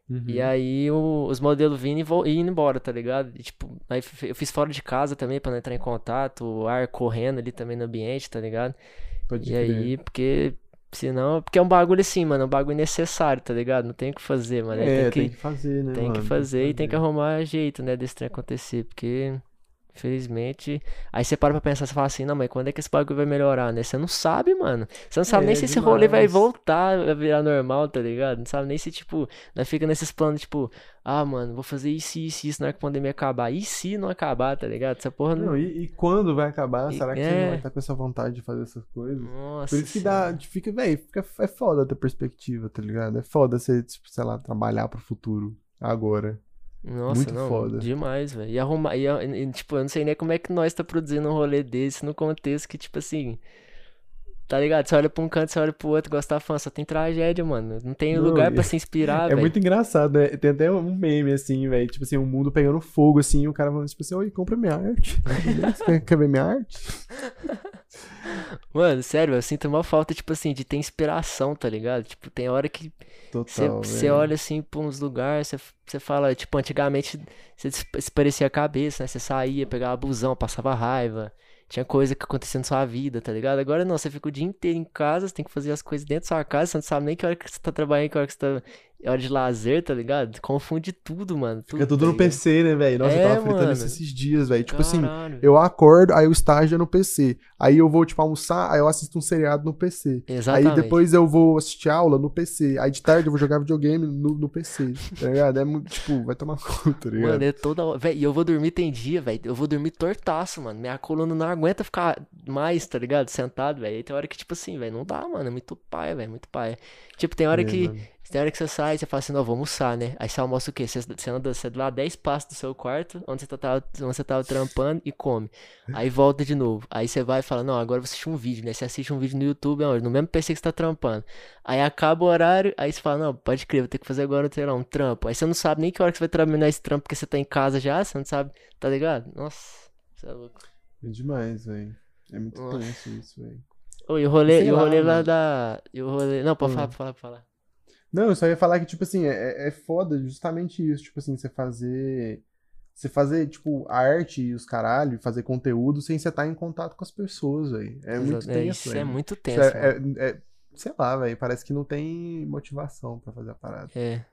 Uhum. E aí o- os modelos vindo e e indo embora, tá ligado? E, tipo, aí eu fiz fora de casa também pra não entrar em contato, o ar correndo ali também no ambiente, tá ligado? Pode E crer. aí, porque senão, porque é um bagulho assim, mano, é um bagulho necessário, tá ligado? Não tem o que fazer, mano. É, tem tem que, que fazer, né, tem que mano? fazer e tem que arrumar jeito, né, desse trem acontecer, porque infelizmente, aí você para pra pensar, você fala assim, não, mas quando é que esse bagulho vai melhorar, né? Você não sabe, mano. Você não sabe É, nem se esse rolê vai voltar a virar normal, tá ligado? Não sabe nem se, tipo, nós fica nesses planos, tipo, ah, mano, vou fazer isso, isso, isso na hora que a pandemia acabar. E se não acabar, tá ligado? Essa porra não. Não, e, e quando vai acabar? E- Será que você é. não vai estar com essa vontade de fazer essas coisas? Nossa Por isso que dá, fica, velho, fica, é foda ter perspectiva, tá ligado? É foda você, tipo, sei lá, trabalhar pro futuro agora. Nossa, Muito não, foda. demais, velho. E arrumar, e, e, tipo, eu não sei nem como é que nós tá produzindo um rolê desse no contexto que, tipo assim, tá ligado? Você olha pra um canto, você olha pro outro, gosta da fã, só tem tragédia, mano. Não tem Não, lugar pra se inspirar, É muito engraçado, né? Tem até um meme, assim, velho. Tipo assim, o mundo pegando fogo, assim, e o cara falando, tipo assim, oi, compra minha arte. Você quer ver minha arte? Mano, sério, eu sinto uma falta, tipo assim, de ter inspiração, tá ligado? Tipo, tem hora que você olha assim pra uns lugares, você, fala, tipo, antigamente você parecia a cabeça, né? Você saía, pegava busão, passava raiva. Tinha coisa que acontecia na sua vida, tá ligado? Agora não, você fica o dia inteiro em casa, você tem que fazer as coisas dentro da sua casa, você não sabe nem que hora que você tá trabalhando, que hora que você tá é hora de lazer, tá ligado? Confunde tudo, mano. Tudo, Fica tudo tá no? PC, né, velho? Nossa, É, eu tava fritando mano. isso esses dias, velho. Tipo assim, eu acordo, aí o estágio é no PC. Aí eu vou, tipo, almoçar, aí eu assisto um seriado no PC. Exatamente. Aí depois eu vou assistir aula no PC. Aí de tarde eu vou jogar videogame no, no PC. Tá ligado? É muito, tipo, vai tomar conta, tá ligado? Mano, é toda hora. Véi, e eu vou dormir, tem dia, velho. Eu vou dormir tortaço, mano. Minha coluna não aguenta ficar mais, tá ligado? Sentado, velho. Aí tem hora que, tipo assim, velho, não dá, mano. É muito paia, velho. Muito paia. Tipo, tem hora É, que. mano. Tem hora que você sai, você fala assim, não, vou almoçar, né? Aí você almoça o quê? Você, você anda, você anda lá 10 passos do seu quarto, onde você, tá, tava- onde você tava trampando, e come. Aí volta de novo. Aí você vai e fala, não, agora eu vou assistir um vídeo, né? Você assiste um vídeo no YouTube, onde? No mesmo PC que você tá trampando. Aí acaba o horário, aí você fala, não, pode crer, vou ter que fazer agora, sei lá, um trampo. Aí você não sabe nem que hora que você vai terminar esse trampo, porque você tá em casa já, você não sabe, tá ligado? Nossa, você é louco. É demais, velho. É muito tenso isso, velho. Ô, e o rolê, e o lá, rolê lá mano. da. E o rolê. Não, pode Hum. falar, pode falar, pode falar. Não, eu só ia falar que, tipo assim, é, é foda justamente isso. Tipo assim, você fazer. Você fazer, tipo, arte e os caralho, fazer conteúdo sem você estar em contato com as pessoas, velho. É muito Exa- tenso, Isso é muito Isso tenso, é- é- é- sei lá, velho. Parece que não tem motivação pra fazer a parada. É.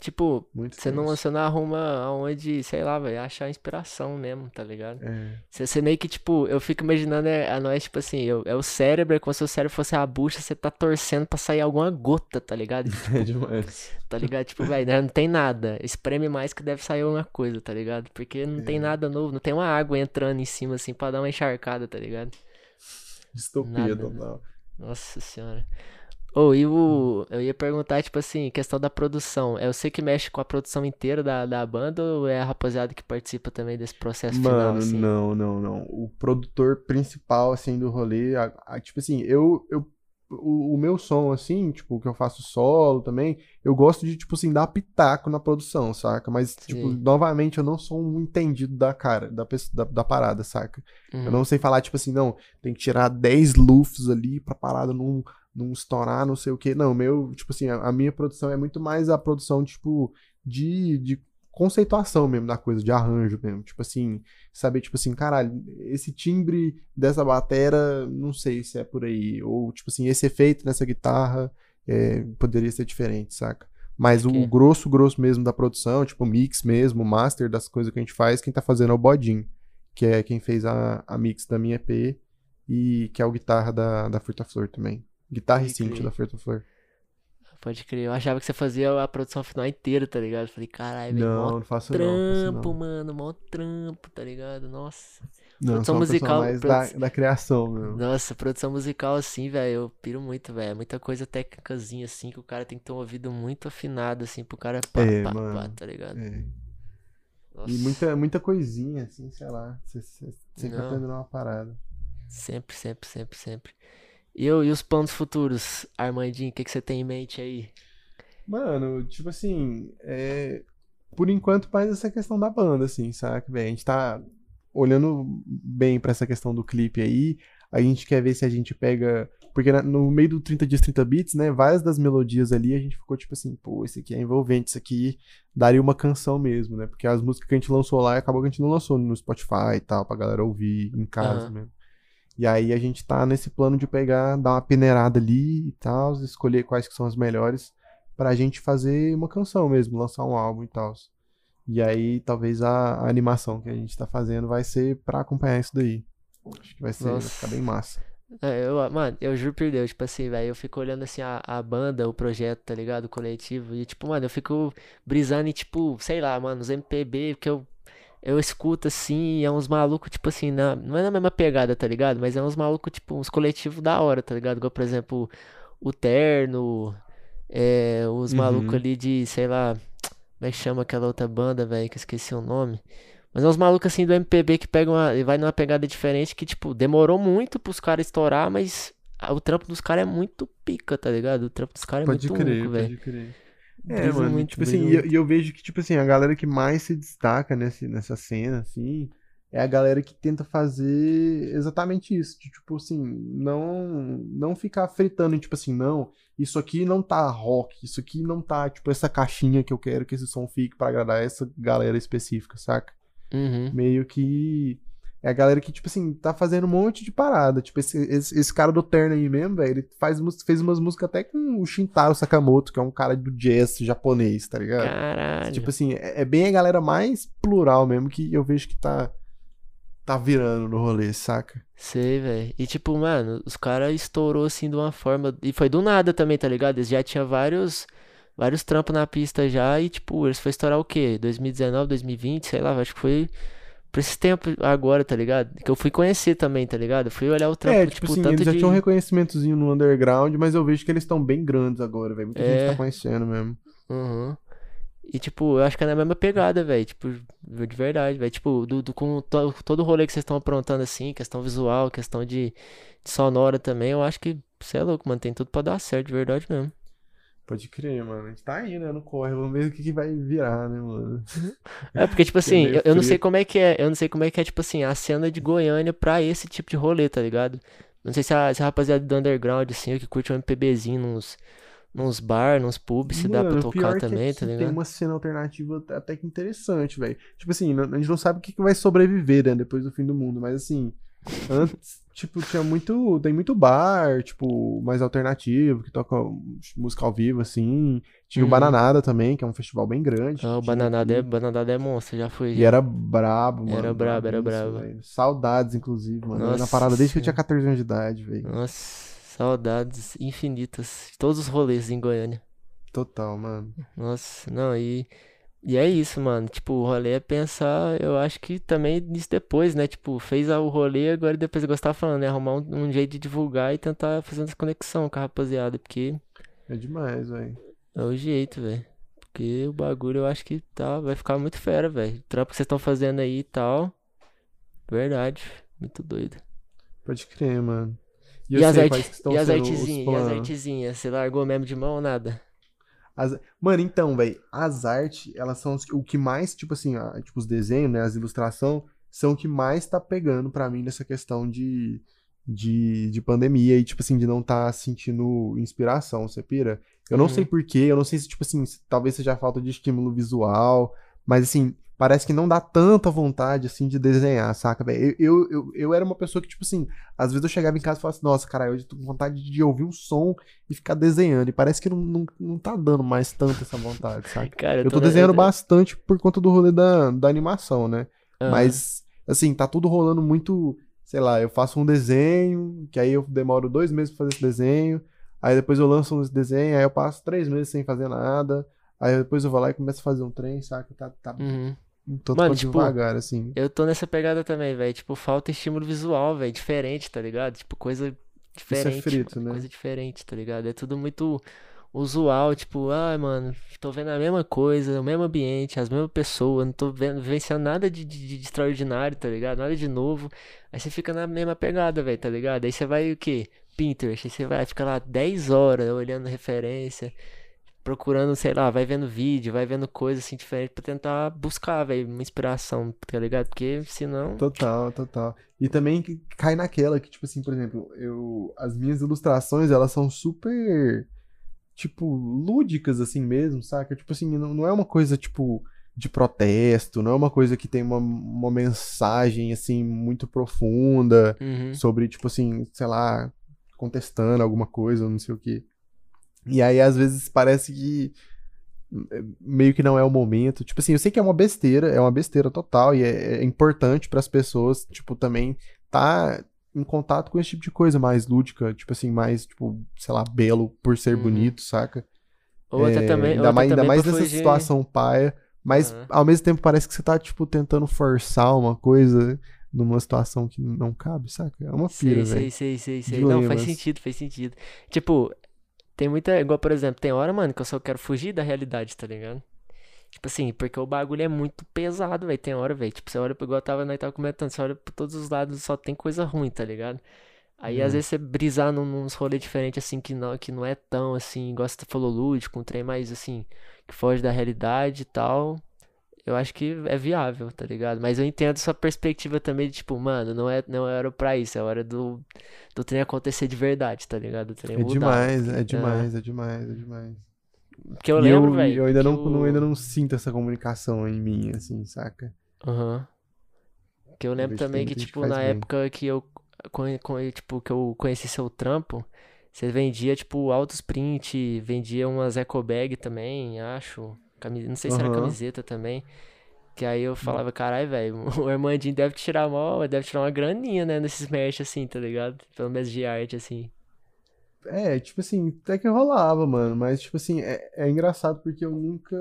Tipo, Muito você não, você não arruma aonde, sei lá, velho, achar inspiração mesmo, tá ligado? É. Você, você meio que, tipo, eu fico imaginando é, a nós, tipo assim, eu, é o cérebro, é como se o cérebro fosse a bucha, você tá torcendo pra sair alguma gota, tá ligado? É demais. Tá ligado? Tipo, velho, não tem nada. Espreme mais que deve sair alguma coisa, tá ligado? Porque não tem É. nada novo, não tem uma água entrando em cima, assim, pra dar uma encharcada, tá ligado? Distopia Nada, né? total. Nossa senhora. Ou e o. Eu ia perguntar, tipo assim, questão da produção. É você que mexe com a produção inteira da, da banda ou é a rapaziada que participa também desse processo final, Mano, assim? não, não, não. O produtor principal, assim, do rolê, a- a- tipo assim, eu, eu o, o meu som, assim, tipo, que eu faço solo também, eu gosto de, tipo assim, dar pitaco na produção, saca? Mas, tipo, Sim. novamente, eu não sou um entendido da cara, da, da, da parada, saca? Eu Uhum. não sei falar, tipo assim, não, tem que tirar 10 lufs ali pra parada não, não estourar, não sei o quê. Não, meu, tipo assim, a, a minha produção é muito mais a produção, tipo, de, de conceituação mesmo da coisa, de arranjo mesmo. Tipo assim, saber, tipo assim, caralho, esse timbre dessa batera, não sei se é por aí. Ou, tipo assim, esse efeito nessa guitarra é, poderia ser diferente, saca? Mas o grosso, grosso mesmo da produção, tipo, mix mesmo, master das coisas que a gente faz, quem tá fazendo é o Bodin que é quem fez a, a mix da minha EP e que é o guitarra da, da Furta Flor também. Guitarra e Pode synth crer. da Furta Flor. Pode crer. Eu achava que você fazia a produção final inteira, tá ligado? Falei, caralho, velho, Não, não faço não. faço trampo, não. mano, mó trampo, tá ligado? Nossa. Não, Produção musical, mais produ- da, da criação, meu. Nossa, produção musical assim, velho, eu piro muito, velho. É Muita coisa técnicazinha assim, que o cara tem que ter um ouvido muito afinado, assim, pro cara pá, É, pá, pá, mano. tá ligado? É. Nossa, E muita, muita coisinha, assim, sei lá. Você você sempre aprendendo uma parada. Sempre, sempre, sempre, sempre. E, eu, e os planos futuros, Armandinho, o que, que você tem em mente aí? Mano, tipo assim, é... por enquanto mais essa questão da banda, assim, saca? Bem, a gente tá olhando bem pra essa questão do clipe aí, a gente quer ver se a gente pega. Porque no meio do 30 dias 30 bits, né? Várias das melodias ali a gente ficou tipo assim, pô, esse aqui é envolvente, isso aqui daria uma canção mesmo, né? Porque as músicas que a gente lançou lá acabou que a gente não lançou no Spotify e tal, pra galera ouvir em casa Aham. mesmo. E aí a gente tá nesse plano de pegar, dar uma peneirada ali e tal, escolher quais que são as melhores pra gente fazer uma canção mesmo, lançar um álbum e tal. E aí talvez a, a animação que a gente tá fazendo vai ser pra acompanhar isso daí. Acho que vai ser, vai ficar bem massa. É, eu, mano, eu juro por Deus, tipo assim, velho, eu fico olhando assim a, a banda, o projeto, tá ligado? O coletivo, e tipo, mano, eu fico brisando em, tipo, sei lá, mano, os MPB que eu, eu escuto assim, é uns malucos, tipo assim, na, não é na mesma pegada, tá ligado? Mas é uns malucos, tipo, uns coletivos da hora, tá ligado? Igual, por exemplo, o Terno, é, os malucos Uhum. ali de, sei lá, como é que chama aquela outra banda, velho, que eu esqueci o nome. Mas é uns malucos assim do MPB que pegam uma, e vai numa pegada diferente que, tipo, demorou muito pros caras estourar, mas o trampo dos caras é muito pica, tá ligado? O trampo dos caras é Pode muito crer, único, velho. pode crer. É, mano, muito, tipo assim, e eu, muito. e eu vejo que, tipo assim, a galera que mais se destaca nesse, nessa cena, assim, é a galera que tenta fazer exatamente isso. De, tipo assim, não, não ficar fritando, tipo assim, não, isso aqui não tá rock, isso aqui não tá, tipo, essa caixinha que eu quero que esse som fique pra agradar essa galera específica, saca? Uhum. Meio que É a galera que, tipo assim, tá fazendo um monte de parada. Tipo, esse, esse, esse cara do terno aí mesmo, velho, ele faz, fez umas músicas até com o Shintaro Sakamoto, que é um cara do jazz japonês, tá ligado? Caralho. Tipo assim, é, é bem a galera mais plural mesmo que eu vejo que tá, tá virando no rolê, saca? Sei, velho. E tipo, mano, os caras estourou assim de uma forma. E foi do nada também, tá ligado? Eles já tinham vários. Vários trampos na pista já e, tipo, eles foi estourar o quê? 2019, 2020, sei lá, acho que foi por esse tempo agora, tá ligado? Que eu fui conhecer também, tá ligado? Eu fui olhar o trampo, É, tipo, tipo assim, tanto eles já de... tinham um reconhecimentozinho no underground, mas eu vejo que eles estão bem grandes agora, velho. Muita É. gente tá conhecendo mesmo. Uhum. E, tipo, eu acho que é na mesma pegada, velho. Tipo, de verdade, velho. Tipo, do, do- com to- todo o rolê que vocês estão aprontando, assim, questão visual, questão de, de sonora também, eu acho que, você é louco, mano, tem tudo pra dar certo, de verdade mesmo. Pode crer, mano. A gente tá aí, né? No corre. Vamos ver o que, que vai virar, né, mano? É, porque, tipo assim, meio eu, eu não sei como é que é, eu não sei como é que é, tipo assim, a cena de Goiânia pra esse tipo de rolê, tá ligado? Não sei se a, se a rapaziada do underground, assim, que curte um MPBzinho nos, nos bar, nos pubs, se dá pra tocar também, aqui tá Tem ligado? uma cena alternativa até que interessante, velho. Tipo assim, a gente não sabe o que, que vai sobreviver, né, depois do fim do mundo, mas assim, antes, tipo, tinha muito, tem muito bar, tipo, mais alternativo, que toca música ao vivo, assim. Tinha o Uhum. Bananada também, que é um festival bem grande. Ah, o Bananada é, aqui. Bananada é monstro, já foi. E era brabo, mano. Era brabo, era brabo. Saudades, inclusive, mano. Ia na Nossa parada desde que eu tinha Senhora. 14 anos de idade, velho. Nossa, saudades infinitas. Todos os rolês em Goiânia. Total, mano. Nossa, não, e, e é isso, mano. Tipo, o rolê é pensar, eu acho que também nisso depois, né? Tipo, fez o rolê, agora depois eu gostava falando, né? Arrumar um, um jeito de divulgar e tentar fazer essa conexão com a rapaziada, porque É demais, velho. é o jeito, velho. Porque o bagulho eu acho que tá, vai ficar muito fera, velho. O trampo que vocês estão fazendo aí e tal. Verdade, muito doido. Pode crer, mano. E, E as, estão e as artezinhas, e as artezinhas, você largou mesmo de mão ou nada? As- Mano, então, velho, as artes, elas são o que mais, tipo assim, a- tipo, os desenhos, né, as ilustrações, são o que mais tá pegando pra mim nessa questão de, de, de pandemia e, tipo assim, de não tá sentindo inspiração, você pira? Eu não Uhum. sei porquê, eu não sei se, tipo assim, talvez seja falta de estímulo visual, mas, assim, parece que não dá tanta vontade, assim, de desenhar, saca, velho? Eu, eu, eu, eu era uma pessoa que, tipo assim, às vezes eu chegava em casa e falava assim, nossa, cara, hoje eu tô com vontade de ouvir um som e ficar desenhando. E parece que não, não, não tá dando mais tanto essa vontade, sabe? Cara, Eu tô na- desenhando bastante por conta do rolê da, da animação, né? Aham. Mas, assim, tá tudo rolando muito. Sei lá, eu faço um desenho, que aí eu demoro dois meses pra fazer esse desenho. Aí depois eu lanço esse desenho, aí eu passo três meses sem fazer nada. Aí depois eu vou lá e começo a fazer um trem, saca? Tá, tá Uhum. Tanto Mano, tipo, devagar, assim. Eu tô nessa pegada também, velho. Tipo, falta estímulo visual, velho. Diferente, tá ligado? Tipo, coisa diferente. frito, mano, né? Coisa diferente, tá ligado? É tudo muito usual. Tipo, ai, mano, tô vendo a mesma coisa, o mesmo ambiente, as mesmas pessoas. Não tô vendo, vivenciando nada de, de, de extraordinário, tá ligado? Nada de novo. Aí você fica na mesma pegada, velho, tá ligado? Aí você vai o quê? Pinterest. Aí você vai ficar lá 10 horas olhando referência procurando, sei lá, vai vendo vídeo, vai vendo coisa assim diferente pra tentar buscar, velho, uma inspiração, tá ligado? Porque senão. Total, total. E também que cai naquela que, tipo assim, por exemplo, eu, as minhas ilustrações, elas são super, tipo, lúdicas assim mesmo, saca? Tipo assim, não, não é uma coisa, tipo, de protesto, não é uma coisa que tem uma, uma mensagem, assim, muito profunda Uhum. sobre, tipo assim, sei lá, contestando alguma coisa, não sei o quê. E aí, às vezes, parece que eh, meio que não é o momento. Tipo assim, eu sei que é uma besteira, é uma besteira total, e é, é importante para as pessoas, tipo, também tá em contato com esse tipo de coisa mais lúdica, tipo assim, mais, tipo, sei lá, belo por ser Uhum. bonito, saca? Ou até É, também. ou ainda até mais, ainda também mais pra nessa fugir- situação paia, mas Aham. ao mesmo tempo parece que você tá, tipo, tentando forçar uma coisa numa situação que não cabe, saca? É uma pira, velho. sei, sei, sei, sei. Não, faz sentido, faz sentido. Tipo, tem muita. Igual, por exemplo, tem hora, mano, que eu só quero fugir da realidade, tá ligado? Tipo assim, porque o bagulho é muito pesado, velho. Tem hora, velho. Tipo, você olha, igual eu tava, nós tava comentando, você olha por todos os lados só tem coisa ruim, tá ligado? Aí, às Hum. vezes, você brisar num, nos rolês diferentes, assim, que não, que não é tão, assim, igual você falou, lúdico, um trem mais, assim, que foge da realidade e tal. Eu acho que é viável, tá ligado? Mas eu entendo sua perspectiva também de, tipo, mano, não é, não é hora pra isso, é hora do, do trem acontecer de verdade, tá ligado? É mudar. demais, é demais, é demais, é demais. Porque eu E lembro, eu, velho. eu ainda que não, o- não- ainda não sinto essa comunicação em mim, assim, saca? Aham. Que eu lembro que também que, tipo, que faz na bem. época que eu, tipo, que eu conheci seu trampo, você vendia, tipo, altos print, vendia umas eco bag também, acho. Cami- Não sei se era Aham. camiseta também. Que aí eu falava, carai, velho, o Armandinho deve tirar mó, deve tirar uma graninha, né, nesses merch assim, tá ligado? Pelo menos de arte, assim. É, tipo assim, até que rolava, mano. Mas, tipo assim, é, é engraçado porque eu nunca.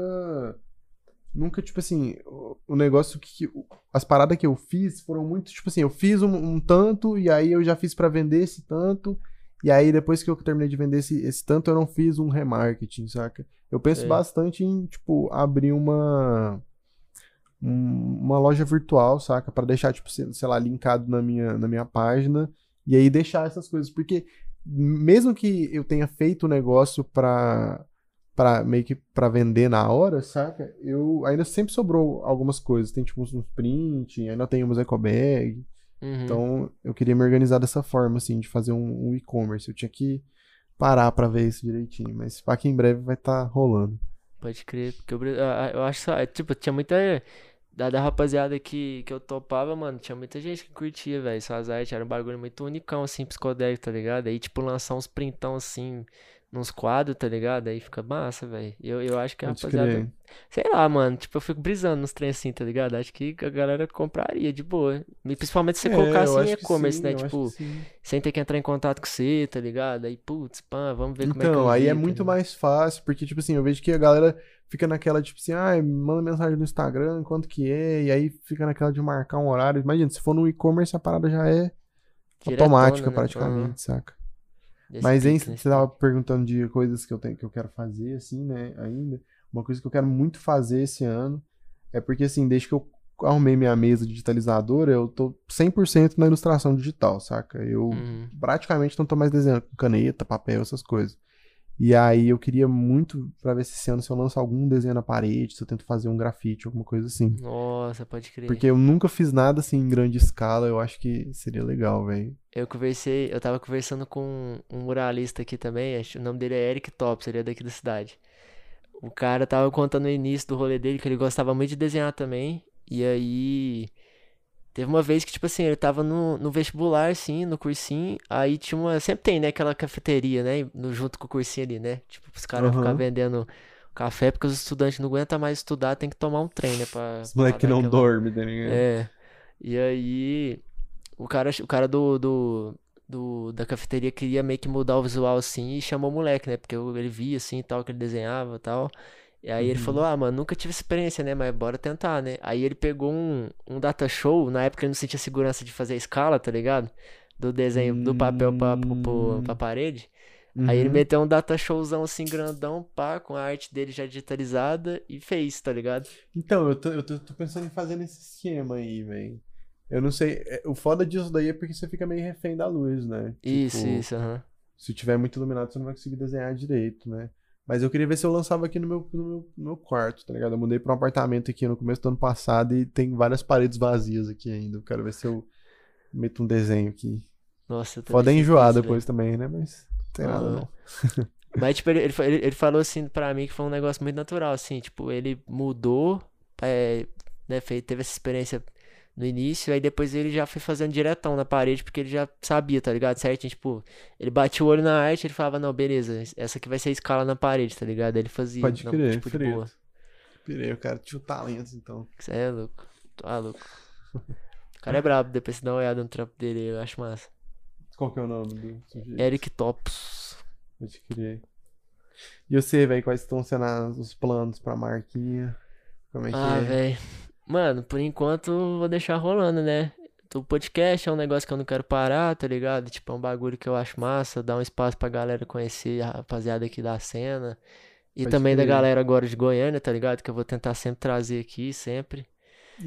Nunca, tipo assim, o, o negócio que. As paradas que eu fiz foram muito, tipo assim, eu fiz um, um tanto e aí eu já fiz pra vender esse tanto. E aí depois que eu terminei de vender esse, esse tanto, eu não fiz um remarketing, saca? Eu penso Sei. bastante em, tipo, abrir uma. um- Uma loja virtual, saca? Pra deixar, tipo, sei lá, linkado na minha, na minha página. E aí deixar essas coisas. Porque mesmo que eu tenha feito o negócio pra, pra meio que pra vender na hora, saca? Eu ainda sempre sobrou algumas coisas. Tem tipo uns uns print, ainda tem uns eco bag. Uhum. Então eu queria me organizar dessa forma, assim, de fazer um, um e-commerce. Eu tinha que parar pra ver isso direitinho. Mas pá, que em breve vai estar rolando. Pode crer, porque eu, eu, acho só, é, tipo, tinha muita, da, da rapaziada que, que eu topava, mano, tinha muita gente que curtia, velho, suas artes, era um bagulho muito unicão, assim, psicodélico, tá ligado? Aí, tipo, lançar uns printão, assim, nos quadros, tá ligado? Aí fica massa, velho. Eu, eu acho que a Pode rapaziada, crer. sei lá, mano, tipo, eu fico brisando nos trem assim, tá ligado? Acho que a galera compraria de boa. E Principalmente se você É, colocar assim em e-commerce, né? Tipo, sem ter que entrar em contato com você, tá ligado? Aí, putz, pã, vamos ver como é que Então, aí vi, é tá muito ligado? mais fácil, porque, tipo assim, eu vejo que a galera fica naquela, tipo assim, ah, manda mensagem no Instagram, quanto que é, e aí fica naquela de marcar um horário. Imagina, se for no e-commerce, a parada já é automática, Diretona, né? praticamente, saca? Mas, hein, pique, você nesse tava perguntando de coisas que eu tenho, que eu quero fazer, assim, né, ainda. Uma coisa que eu quero muito fazer esse ano é porque, assim, desde que eu arrumei minha mesa digitalizadora, eu tô 100% na ilustração digital, saca? Eu Uhum. praticamente não tô mais desenhando com caneta, papel, essas coisas. E aí eu queria muito pra ver se esse ano se eu lanço algum desenho na parede, se eu tento fazer um grafite, alguma coisa assim. Nossa, pode crer. Porque eu nunca fiz nada assim em grande escala, eu acho que seria legal, velho. Eu conversei, eu tava conversando com um muralista aqui também, acho, o nome dele é Eric Tops, ele é daqui da cidade. O cara tava contando no início do rolê dele que ele gostava muito de desenhar também. E aí teve uma vez que, tipo assim, ele tava no, no vestibular, assim, no cursinho. Aí tinha uma. Sempre tem, né, aquela cafeteria, né? No, junto com o cursinho ali, né? Tipo, os caras Aham. ficar vendendo café porque os estudantes não aguentam mais estudar, tem que tomar um trem, né? Pra, Os dar não aquela- dormem, tá ligado? é. E aí, o cara, o cara do, do, do- da cafeteria queria meio que mudar o visual assim e chamou o moleque, né? Porque ele via assim tal, que ele desenhava e tal. E aí ele Uhum. falou: Ah, mano, nunca tive experiência, né? Mas bora tentar, né? Aí ele pegou um, um data show, na época ele não sentia segurança de fazer a escala, tá ligado? Do desenho, do papel pra, pra Hum. parede. Aí ele Uhum. meteu um data showzão assim grandão, pá, com a arte dele já digitalizada e fez, tá ligado? Então, eu tô, eu tô, tô pensando em fazer nesse esquema aí, velho. Eu não sei. é, O foda disso daí é porque você fica meio refém da luz, né? Isso, Tipo, isso, aham. Se tiver muito iluminado, você não vai conseguir desenhar direito, né? Mas eu queria ver se eu lançava aqui no meu, no meu, no meu quarto, tá ligado? Eu mudei pra um apartamento aqui no começo do ano passado e tem várias paredes vazias aqui ainda. Eu quero ver se eu meto um desenho aqui. Nossa, eu nesse enjoar depois também, né? Mas não tem nada Ah. não. Mas, tipo, ele, ele- ele falou assim pra mim que foi um negócio muito natural, assim, tipo, ele mudou, é, né, fez, teve essa experiência no início, aí depois ele já foi fazendo diretão na parede, porque ele já sabia, tá ligado? Certinho, tipo, ele batia o olho na arte, ele falava, não, beleza, essa aqui vai ser a escala na parede, tá ligado? Aí ele fazia, Pode não, crer, tipo, de frito. boa. Pirei, eu quero tio talentos, então. Você é louco, tá louco. O cara é brabo, depois você dá uma olhada no trampo dele, eu acho massa. Qual que é o nome do sujeito? Eric Tops. Pode crer. E você, velho, quais estão sendo os planos pra marquinha? Como é que Ah, é? velho. Mano, por enquanto vou deixar rolando, né? O podcast é um negócio que eu não quero parar, tá ligado? Tipo, é um bagulho que eu acho massa, dar um espaço pra galera conhecer a rapaziada aqui da cena. E Pode também da galera agora de Goiânia, tá ligado? Que eu vou tentar sempre trazer aqui, sempre.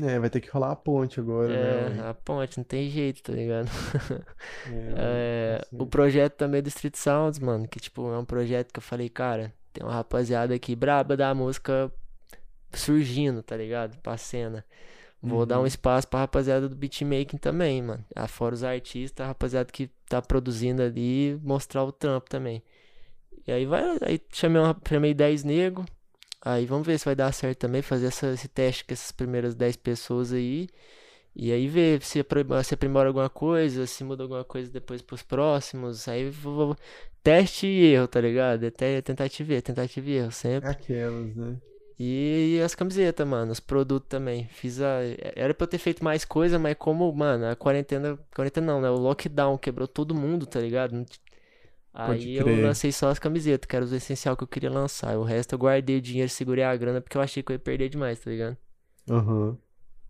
É, vai ter que rolar a ponte agora, né? É, velho? a ponte, não tem jeito, tá ligado? É, É, assim. o projeto também do Street Sounds, mano, que tipo, é um projeto que eu falei, cara, tem uma rapaziada aqui braba da música surgindo, tá ligado? Pra cena. Vou dar um Uhum. espaço pra rapaziada do beatmaking também, mano. Ah, Fora os artistas, a rapaziada que tá produzindo ali, mostrar o trampo também. E aí vai, aí chamei, uma, chamei 10 nego. Aí vamos ver se vai dar certo também, fazer essa- esse teste com essas primeiras 10 pessoas aí. E aí ver se aprimora, se aprimora alguma coisa, se muda alguma coisa depois pros próximos. Aí vou, vou- teste e erro, tá ligado? Até tentativa e erro, tentativa e erro sempre. Aquelas, né? E as camisetas, mano, os produtos também. Fiz a. Era pra eu ter feito mais coisa, mas como, mano, a quarentena. Quarentena não, né? O lockdown quebrou todo mundo, tá ligado? Aí eu lancei só as camisetas, que era o essencial que eu queria lançar. O resto eu guardei o dinheiro, segurei a grana, porque eu achei que eu ia perder demais, tá ligado? Aham.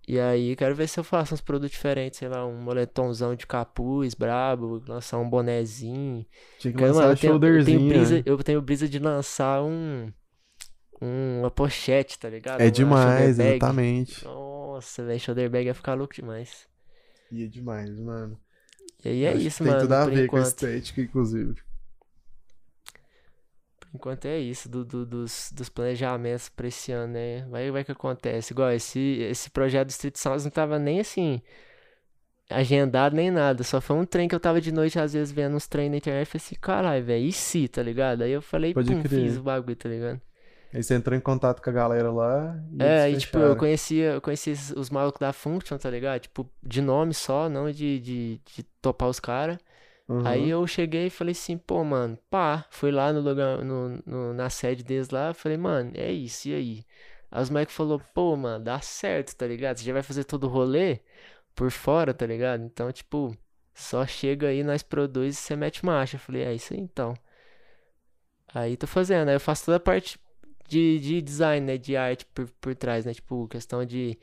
E aí quero ver se eu faço uns produtos diferentes, sei lá, um moletomzão de capuz brabo, lançar um bonezinho. Tinha que lançar mano, eu tenho, eu tenho brisa, eu tenho brisa de lançar um. Um- Uma pochete, tá ligado? É Uma demais, exatamente. Nossa, velho, shoulder bag ia ficar louco demais. E é demais, mano. E aí é Acho isso, Tem mano. tudo a ver com a enquanto. estética, inclusive. Por enquanto é isso, do, do- dos, dos planejamentos pra esse ano, né? Vai, vai que acontece. Igual esse, esse projeto do Street Sounds não tava nem assim. Agendado nem nada, só foi um trem que eu tava de noite, às vezes, vendo uns treinos na internet e falei assim, caralho, velho, e se, tá ligado? Aí eu falei, Pode pum, crer. fiz o bagulho, tá ligado? Aí você entrou em contato com a galera lá e É, e tipo, eu conhecia, eu conhecia os malucos da Function, tá ligado? Tipo, de nome só, não de, de, de topar os caras. Uhum. Aí eu cheguei e falei assim, pô, mano, pá, fui lá no lugar, no, no- na sede deles lá, falei, mano, é isso, e aí? Aí os moleques falou, pô, mano, dá certo, tá ligado? Você já vai fazer todo o rolê por fora, tá ligado? Então, tipo, só chega aí, nós produz e você mete marcha. Eu falei, é isso aí então. Aí tô fazendo, aí eu faço toda a parte de, de design, né, de arte por, por trás, né, tipo, questão de,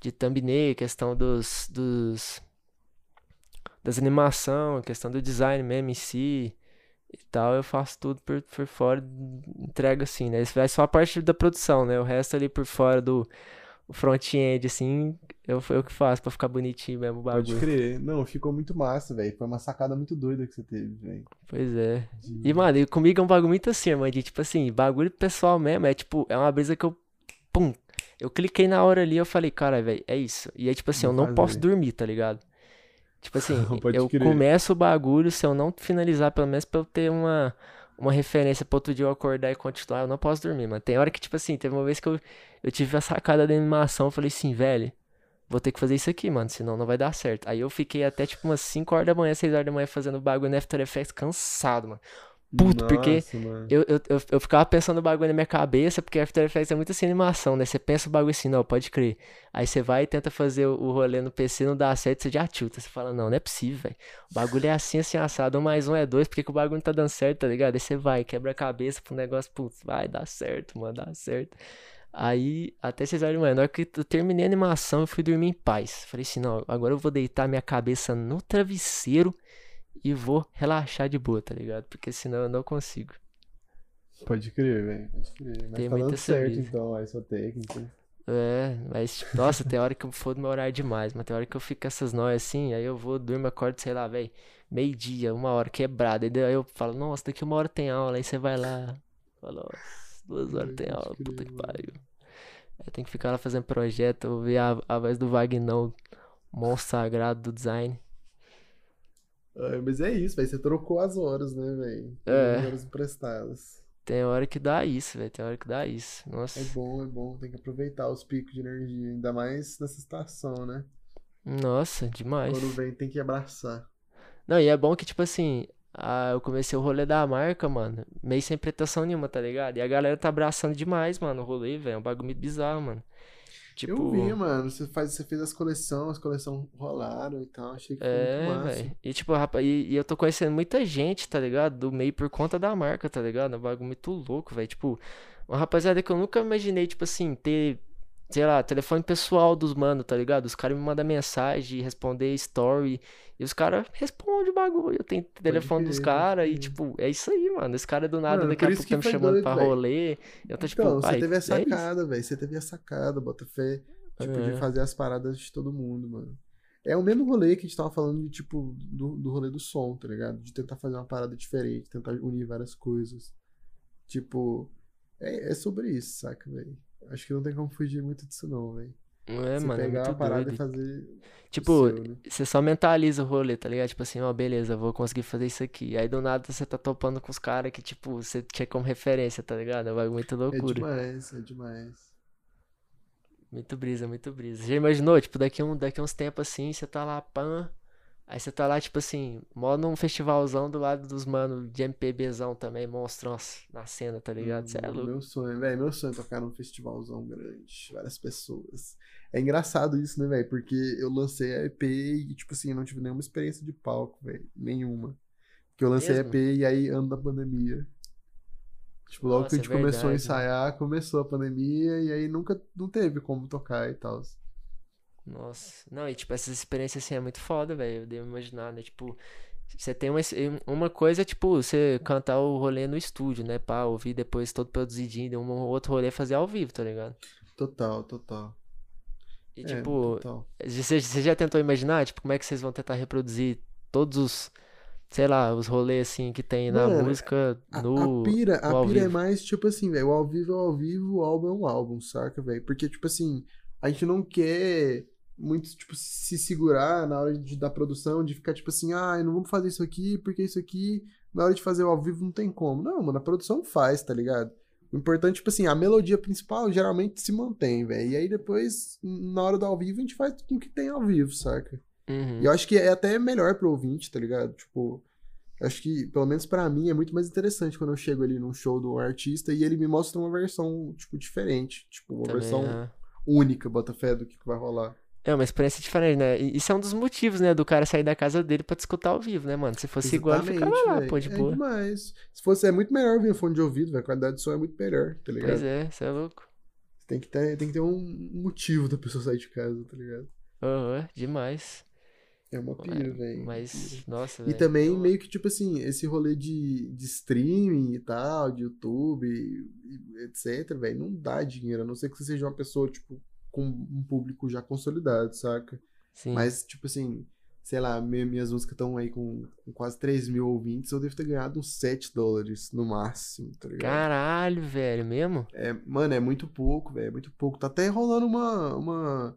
de thumbnail, questão dos, dos, das animação, questão do design mesmo em si e tal, eu faço tudo por, por fora, entrego assim, né? Isso vai só a parte da produção, né? O resto ali por fora do front-end, assim, eu, eu que faço pra ficar bonitinho mesmo o Pode bagulho. crer. Não, ficou muito massa, velho. Foi uma sacada muito doida que você teve, velho. Pois é. De- E, mano, e comigo é um bagulho muito assim, irmão, de tipo assim, bagulho pessoal mesmo, é tipo, é uma brisa que eu, pum, eu cliquei na hora ali, eu falei, cara, velho, é isso. E aí, tipo assim, eu não posso fazer. dormir, tá ligado? Tipo assim, Pode eu crer. começo o bagulho, se eu não finalizar, pelo menos pra eu ter uma, uma referência pra outro dia eu acordar e continuar, eu não posso dormir, mano. Tem hora que, tipo assim, teve uma vez que eu, eu tive a sacada da animação, eu falei assim, velho, vou ter que fazer isso aqui, mano, senão não vai dar certo. Aí eu fiquei até, tipo, umas 5 horas da manhã, 6 horas da manhã fazendo bagulho no After Effects cansado, mano. puto, porque Nossa, mano. Eu, eu, eu, eu ficava pensando o bagulho na minha cabeça, porque After Effects é muito assim animação, né? Você pensa o bagulho assim, não, pode crer. Aí você vai e tenta fazer o, o rolê no PC, não dá certo, você já tilta. Você fala, não, não é possível, velho. O bagulho é assim, assim, assado, um mais um é dois, porque que o bagulho não tá dando certo, tá ligado? Aí você vai, quebra a cabeça pro negócio, putz, vai dar certo, mano, dá certo. Aí, até vocês olham, mano, na hora que eu terminei a animação, eu fui dormir em paz. Falei assim, não, agora eu vou deitar minha cabeça no travesseiro e vou relaxar de boa, tá ligado? Porque senão eu não consigo. Pode crer, velho. Pode crer. Mas Tem tá muita certo, então, a sua técnica. É, mas, tipo, nossa, tem hora que eu fodo meu horário demais, mas tem hora que eu fico com essas noias assim, aí eu vou, durmo, acordo, sei lá, velho, meio-dia, uma hora quebrada, aí eu falo, nossa, daqui uma hora tem aula, aí você vai lá, nossa, duas horas tem aula, puta que pariu. Aí tem que ficar lá fazendo projeto, ouvir a, a voz do Vagnão, monstro sagrado do design. Ah, mas é isso, velho. Você trocou as horas, né, velho? É. As horas emprestadas. Tem hora que dá isso, velho, tem hora que dá isso, nossa. É bom, é bom. Tem que aproveitar os picos de energia. Ainda mais nessa estação, né? Nossa, demais. Quando vem, tem que abraçar. Não, e é bom que, tipo assim, ah, eu comecei o rolê da marca, mano, meio sem pretensão nenhuma, tá ligado? E a galera tá abraçando demais, mano, o rolê, velho. É um bagulho muito bizarro, mano. Tipo, Eu vi, mano. Você, faz, você fez as coleções, as coleções rolaram e tal. Achei que foi muito é, massa. velho. E tipo, rapaz, e, e eu tô conhecendo muita gente, tá ligado? Do meio por conta da marca, tá ligado? É um bagulho muito louco, velho. Tipo, uma rapaziada que eu nunca imaginei, tipo assim, ter, sei lá, telefone pessoal dos mano, tá ligado? Os caras me mandam mensagem, responder story, e os caras respondem o bagulho. Eu tenho telefone dos caras e, tipo, é isso aí, mano. Esse cara do nada, Mano, daqui a pouco tá me chamando doido, pra velho. rolê. Eu tô tipo, Então, você pai, teve a é sacada, velho. Você teve a sacada, bota fé. Tipo, de É. fazer as paradas de todo mundo, mano. É o mesmo rolê que a gente tava falando de, tipo, do, do rolê do som, tá ligado? De tentar fazer uma parada diferente, tentar unir várias coisas. Tipo, é, é sobre isso, saca, velho? Acho que não tem como fugir muito disso, não, velho. É, Você mano, é pegar muito uma parada doido. e fazer. Tipo, seu, né? você só mentaliza o rolê, tá ligado? Tipo assim, ó, beleza, vou conseguir fazer isso aqui. Aí do nada você tá topando com os caras que, tipo, você tinha como referência, tá ligado? É muito É loucura. demais, é demais. Muito brisa, muito brisa. Já imaginou, tipo, daqui, um, daqui uns tempos assim, você tá lá, pan. Aí você tá lá, tipo assim, mó num festivalzão do lado dos manos de MPBzão também, monstrões na cena, tá ligado? Você é Hum, louco. Meu sonho, velho. Meu sonho é tocar num festivalzão grande. Várias pessoas. É engraçado isso, né, velho? Porque eu lancei a EP e, tipo assim, eu não tive nenhuma experiência de palco, velho. Nenhuma. Porque eu lancei Mesmo? a EP e aí ano da pandemia. Tipo, logo Nossa, que a gente é começou a ensaiar, começou a pandemia e aí nunca não teve como tocar e tal. Nossa. Não, e tipo, essa experiência assim é muito foda, velho. Eu devo imaginar, né? Tipo, você tem uma, uma coisa, tipo, você cantar o rolê no estúdio, né? Pá, ouvir depois todo produzidinho, um outro rolê fazer ao vivo, tá ligado? Total, total. E É, tipo, total. você, você já tentou imaginar, tipo, como é que vocês vão tentar reproduzir todos os, sei lá, os rolês assim que tem na Mano, música A, no. a pira, a pira é mais tipo assim, velho. O ao vivo é o ao vivo, o álbum é o álbum, saca, velho? Porque, tipo assim, a gente não quer muito, tipo, se segurar na hora de, da produção, de ficar tipo assim, ah, não vamos fazer isso aqui, porque isso aqui, na hora de fazer ao vivo não tem como. Não, mano, a produção faz, tá ligado? O importante, tipo assim, a melodia principal geralmente se mantém, velho. E aí depois, na hora do ao vivo, a gente faz com o que tem ao vivo, saca? Uhum. E eu acho que é até melhor pro ouvinte, tá ligado? Tipo, acho que, pelo menos pra mim, é muito mais interessante quando eu chego ali num show do artista e ele me mostra uma versão, tipo, diferente. Tipo, uma Também, versão aham. única, bota fé, do que que vai rolar. É uma experiência diferente, né? E isso é um dos motivos, né, do cara sair da casa dele pra te escutar ao vivo, né, mano? Se fosse igual, ele ficava Exatamente, lá, velho. pô, de É boa. demais. Se fosse, é muito melhor um fone de ouvido, velho. A qualidade do som é muito melhor, tá ligado? Pois é, você é louco. Tem que ter, tem que ter um motivo da pessoa sair de casa, tá ligado? Aham, demais. É uma pira, velho. uma Mas, nossa, E velho. também eu- meio que, tipo assim, esse rolê de, de streaming e tal, de YouTube, e- e etc, velho, não dá dinheiro, a não ser que você seja uma pessoa, tipo, com um público já consolidado, saca? Sim. Mas, tipo assim, sei lá, mi- minhas músicas estão aí com, com quase 3 mil ouvintes, eu devo ter ganhado uns 7 dólares no máximo, tá ligado? Caralho, velho, mesmo? É, mano, é muito pouco, velho, é muito pouco. Tá até rolando uma, uma,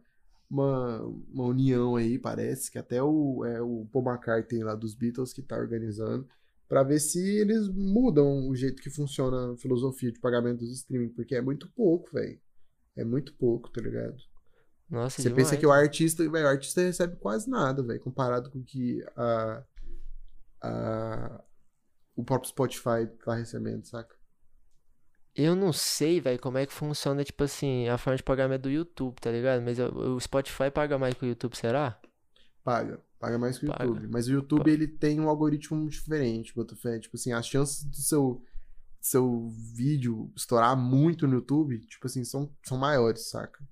uma, uma união aí, parece, que até o, é, o Paul McCartney lá dos Beatles que tá organizando, pra ver se eles mudam o jeito que funciona a filosofia de pagamento dos streaming, porque é muito pouco, velho. É muito pouco, tá ligado? Nossa, Você demais. pensa que o artista, velho, o artista recebe quase nada, velho, comparado com o que a, a, o próprio Spotify tá recebendo, saca? Eu não sei, velho, como é que funciona, tipo assim, a forma de pagamento do YouTube, tá ligado? Mas o Spotify paga mais que o YouTube, será? Paga, paga mais que o Paga. YouTube. Mas o YouTube, ele tem um algoritmo diferente, Botafé. Tipo assim, as chances do seu, seu vídeo estourar muito no YouTube, tipo assim, são, são maiores, saca?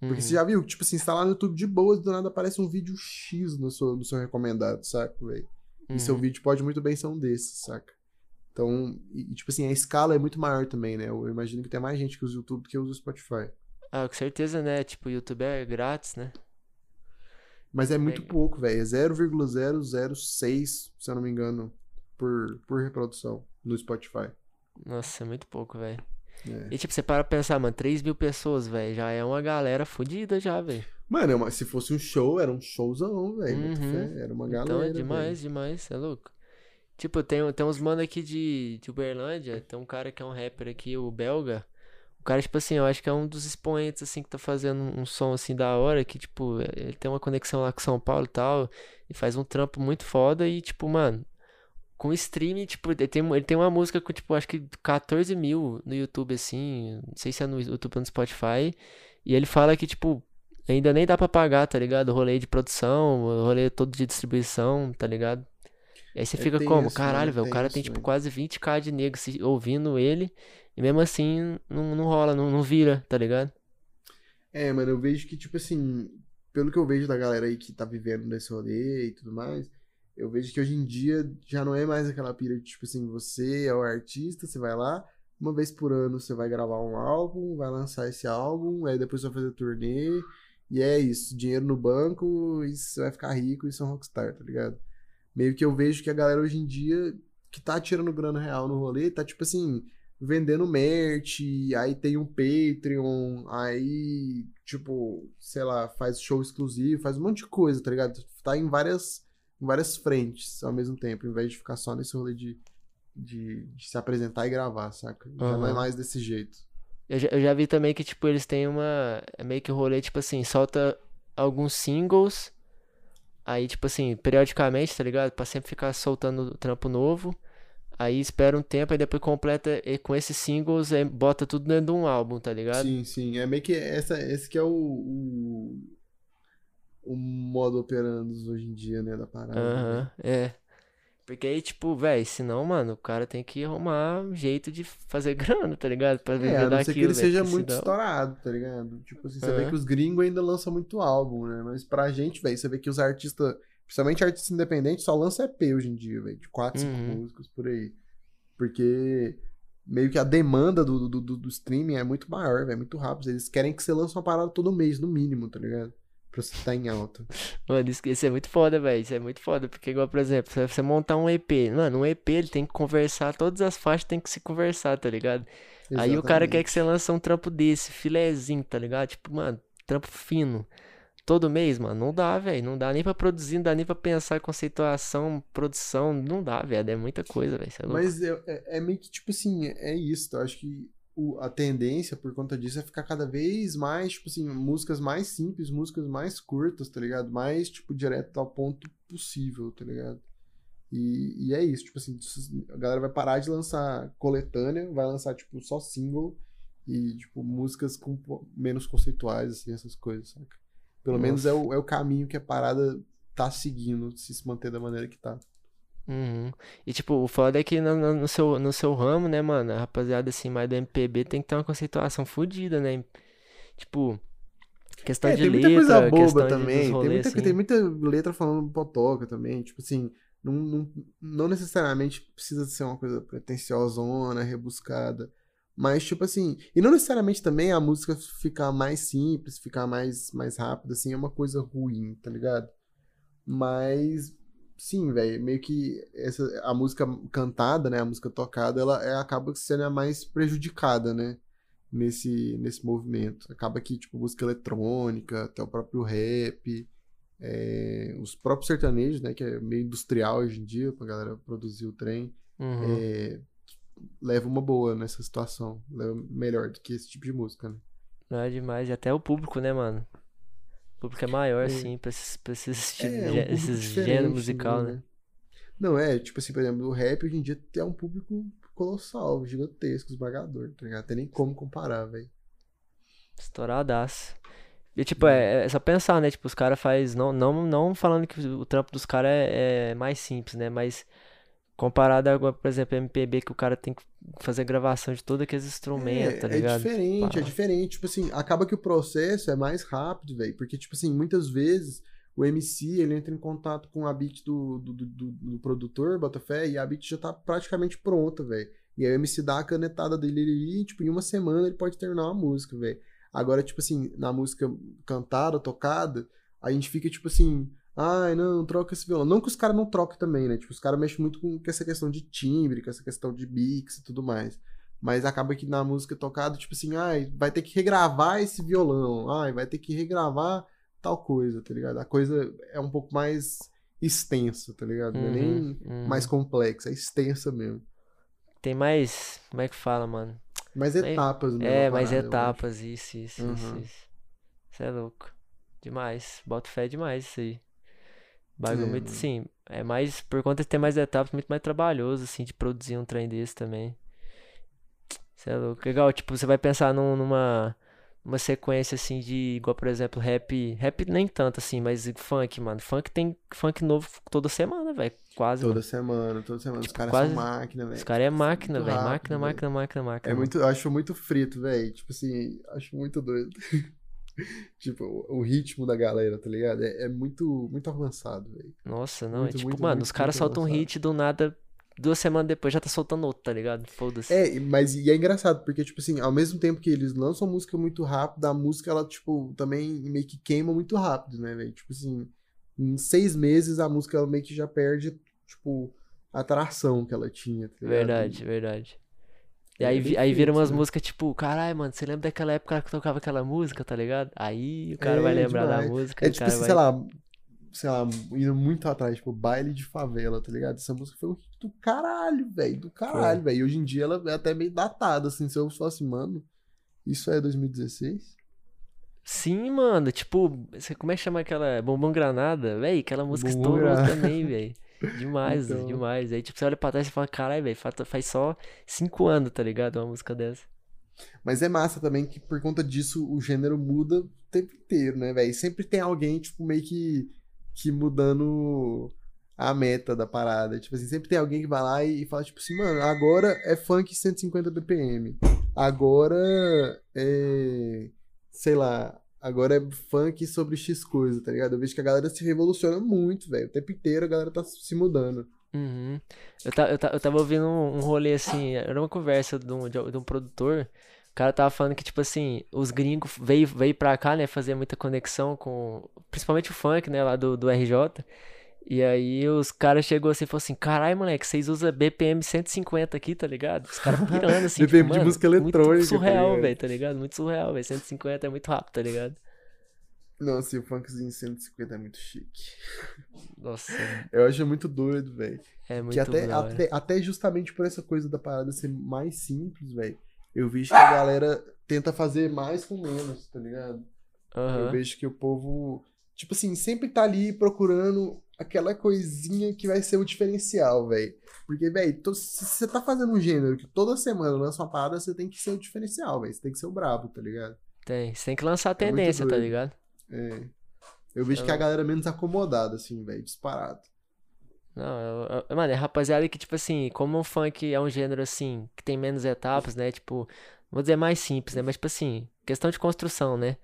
Porque você Uhum. já viu, tipo assim, você tá lá no YouTube de boas, do nada aparece um vídeo X no seu, no seu recomendado, saca, velho? E seu Uhum. vídeo pode muito bem ser um desses, saca? Então, e, tipo assim, a escala é muito maior também, né? Eu imagino que tem mais gente que usa o YouTube do que usa o Spotify. Ah, com certeza, né? Tipo, o YouTube é grátis, né? Mas é muito Bem- pouco, velho. É 0,006, se eu não me engano, por, por reprodução no Spotify. Nossa, é muito pouco, velho. É. E tipo, você para pra pensar, mano, 3 mil pessoas, velho, já é uma galera fodida já, velho. Mano, é se fosse um show, era um showzão, velho. Uhum. Era uma galera. Então é demais, demais, é louco. Tipo, tem, tem uns mano aqui de, de Uberlândia, tem um cara que é um rapper aqui, o Belga. O cara, tipo assim, eu acho que é um dos expoentes, assim, que tá fazendo um som, assim, da hora, que, tipo, ele tem uma conexão lá com São Paulo e tal, e faz um trampo muito foda e, tipo, mano, com streaming, tipo, ele tem, ele tem uma música com, tipo, acho que 14 mil no YouTube, assim, não sei se é no YouTube ou no Spotify, e ele fala que, tipo, ainda nem dá pra pagar, tá ligado? O rolê de produção, o rolê todo de distribuição, tá ligado? E aí você É fica como? né? Caralho, velho, o cara tem, tipo, quase 20k de nego se- ouvindo ele, e mesmo assim não, não rola, não, não vira, tá ligado? É, mano, eu vejo que, tipo assim, pelo que eu vejo da galera aí que tá vivendo nesse rolê e tudo mais, eu vejo que hoje em dia já não é mais aquela pira de, tipo assim, você é o artista, você vai lá, uma vez por ano você vai gravar um álbum, vai lançar esse álbum, aí depois você vai fazer turnê, e é isso, dinheiro no banco, e você vai ficar rico e ser um rockstar, tá ligado? Meio que eu vejo que a galera hoje em dia que tá tirando grana real no rolê, tá tipo assim, vendendo merch, aí tem um Patreon, aí, tipo, sei lá, faz show exclusivo, faz um monte de coisa, tá ligado? Tá em várias, em várias frentes ao mesmo tempo, em vez de ficar só nesse rolê de, de, de se apresentar e gravar, saca? Já não é mais desse jeito. Eu já, eu já vi também que, tipo, eles têm uma. É meio que rolê, tipo assim, solta alguns singles. Aí, tipo assim, periodicamente, tá ligado? Pra sempre ficar soltando trampo novo. Aí espera um tempo, aí depois completa e com esses singles, aí bota tudo dentro de um álbum, tá ligado? Sim, sim. É meio que essa, esse que é o, o, o modo operando hoje em dia, né, da parada. Aham, né? é. Porque aí, tipo, velho, senão, mano, o cara tem que arrumar um jeito de fazer grana, tá ligado? Pra É, viver a não ser que ele velho. seja porque muito senão- estourado, tá ligado? Tipo assim, você vê É. que os gringos ainda lançam muito álbum, né? Mas pra gente, velho, você vê que os artistas, principalmente artistas independentes, só lançam EP hoje em dia, velho. De 4, 5 Uhum. músicas por aí. Porque meio que a demanda do, do, do, do streaming é muito maior, velho. Muito rápido. Eles querem que você lance uma parada todo mês, no mínimo, tá ligado? Pra você estar em alta. Mano, isso, isso é muito foda, velho. Isso é muito foda. Porque, igual, por exemplo, se você montar um EP, mano, um EP ele tem que conversar, todas as faixas tem que se conversar, tá ligado? Aí o cara quer que você lance um trampo desse, filezinho, tá ligado? Tipo, mano, trampo fino. Todo mês, mano, não dá, velho. Não dá nem pra produzir, não dá nem pra pensar conceituação, produção. Não dá, velho. É muita coisa, velho. É. Mas é, é- é meio que, tipo assim, é isso. Eu acho que o- a tendência, por conta disso, é ficar cada vez mais, tipo assim, músicas mais simples, músicas mais curtas, tá ligado? Mais, tipo, direto ao ponto possível, tá ligado? E, e é isso, tipo assim, a galera vai parar de lançar coletânea, vai lançar, tipo, só single e, tipo, músicas com menos conceituais, assim, essas coisas, saca? Pelo menos é Nossa. o, é o caminho que a parada tá seguindo, se se manter da maneira que tá. Uhum. E tipo, o foda é que no, no- no seu, no seu ramo, né, mano? A rapaziada assim, mais do MPB tem que ter uma conceituação fodida, né? Tipo, questão É, de tem muita letra, coisa boba questão de, dos também. Tem rolês, muita, assim. tem muita letra falando potoca também. Tipo assim, não, não, não necessariamente precisa ser uma coisa pretensiosona, rebuscada. Mas, tipo assim, e não necessariamente também a música ficar mais simples, ficar mais, mais rápida, assim, é uma coisa ruim, tá ligado? Mas, sim, velho, meio que essa, a música cantada, né, a música tocada, ela é- acaba sendo a mais prejudicada, né? nesse, nesse movimento. Acaba que, tipo, música eletrônica, até o próprio rap, é, os próprios sertanejos, né, que é meio industrial hoje em dia, pra galera produzir o trem, Uhum. é, leva uma boa nessa situação. Leva melhor do que esse tipo de música, né? Não é demais. E até o público, né, mano? Público é maior, É. assim, pra esses, pra esses, É, gê- um esses diferente gênero musical, também, né? Não, é, tipo assim, por exemplo, o rap hoje em dia tem um público colossal, gigantesco, esmagador, tá ligado? Tem nem como comparar, velho. Estouradaço. E tipo, é, é só pensar, né? Tipo, os caras faz não, não, não falando que o trampo dos caras é, é mais simples, né? Mas comparado agora, por exemplo, MPB, que o cara tem que fazer gravação de todos aqueles instrumentos, tá É, é ligado? diferente, é diferente. Tipo assim, acaba que o processo é mais rápido, velho. Porque, tipo assim, muitas vezes o MC ele entra em contato com a beat do, do, do, do- do produtor, Botafé, e a beat já tá praticamente pronta, velho. E aí o MC dá a canetada dele ali, e, tipo, em uma semana ele pode terminar uma música, velho. Agora, tipo assim, na música cantada, tocada, a gente fica, tipo assim, ai, não, troca esse violão. Não que os caras não troquem também, né? Tipo, os caras mexem muito com, essa questão de timbre, com essa questão de mix e tudo mais. Mas acaba que na música tocada, tipo assim, ai, vai ter que regravar esse violão, ai, vai ter que regravar tal coisa, tá ligado? A coisa é um pouco mais extensa, tá ligado? Não é nem Uhum, uhum. mais complexa, é extensa mesmo. Tem mais. Como é que fala, mano? Mais etapas mesmo. É, a mais parada, etapas, isso, isso, isso, Uhum. isso. Isso é louco. Demais. Boto fé demais isso aí. Bagulho É, muito. É mais, por conta de ter mais etapas, muito mais trabalhoso, assim, de produzir um trem desse também. Isso é louco. Legal, tipo, você vai pensar num- numa, numa sequência, assim, de, igual, por exemplo, rap. Rap nem tanto, assim, mas funk, mano. Funk tem funk novo toda semana, velho. Quase, Toda mano. semana, toda semana. Os caras quase- são máquina, velho. Os caras é máquina, velho. Máquina, velho. máquina, máquina, máquina. É muito, eu acho muito frito, velho. Tipo assim, acho muito doido. tipo, o, ritmo da galera, tá ligado? É, é muito, muito avançado, velho. Nossa, não, é Muito, tipo, muito, mano, muito, os caras soltam um hit do nada, duas semanas depois já tá soltando outro, tá ligado? Foda-se. É, mas e é engraçado, porque, tipo assim, ao mesmo tempo que eles lançam música muito rápido, a música, ela, tipo, também meio que queima muito rápido, né, velho? Tipo assim, em seis meses a música ela meio que já perde, tipo, a atração que ela tinha, tá ligado? Verdade, verdade. E É aí, vi- aí vira feito, umas né? músicas tipo, caralho, mano, você lembra daquela época que tocava aquela música, tá ligado? Aí o cara vai É, lembrar da demais. música, É tipo assim, vai... sei lá, sei lá, indo muito atrás, tipo, baile de favela, tá ligado? Essa música foi um hit do caralho, velho, do caralho, velho. E hoje em dia ela é até meio datada, assim, se eu fosse, mano, Isso é 2016? Sim, mano, tipo, como é que chama aquela Bombom Granada? Véi, aquela música Bombom estourou Granada. também, véi. Demais, Então. demais. Aí, tipo, você olha pra trás e fala, caralho, velho, faz só cinco anos, tá ligado? Uma música dessa. Mas é massa também que por conta disso o gênero muda o tempo inteiro, né, velho? Sempre tem alguém, tipo, meio que, que mudando a meta da parada. Tipo assim, sempre tem alguém que vai lá e, e fala, tipo assim, mano, agora é funk 150 BPM. Agora é. Sei lá. Agora é funk sobre X coisa, tá ligado? Eu vejo que a galera se revoluciona muito, velho. O tempo inteiro a galera tá se mudando. Uhum. Eu, ta, eu, ta, eu tava ouvindo um, um rolê assim, era uma conversa de um de um produtor. O cara tava falando que, tipo assim, os gringos veio, veio pra cá, né, fazer muita conexão com, principalmente o funk, né, lá do, do RJ. E aí os caras chegou assim e falou assim, caralho, moleque, vocês usam BPM 150 aqui, tá ligado? Os caras pirando assim, BPM tipo, de música eletrônica, muito tá surreal, velho, tá ligado? Muito surreal, velho, 150 é muito rápido, tá ligado? Nossa, e o funkzinho 150 é muito chique. Nossa, Eu acho muito doido, velho. é muito Que até, até, até justamente por essa coisa da parada ser mais simples, velho. Eu vejo que a galera tenta fazer mais com menos, tá ligado? Eu Aham. vejo que o povo, tipo assim, sempre tá ali procurando aquela coisinha que vai ser o diferencial, velho. Porque, velho, se você tá fazendo um gênero que toda semana lança uma parada, você tem que ser o diferencial, velho. Você tem que ser o brabo, tá ligado? Tem, você tem que lançar a É tendência, tá doido. ligado? É. Eu vejo que a galera é menos acomodada, assim, velho, disparado. Não, eu- eu- mano, é rapaziada que, tipo assim, como o funk é um gênero, assim, que tem menos etapas, né? Tipo, vou dizer mais simples, né? Mas, tipo assim, questão de construção, né?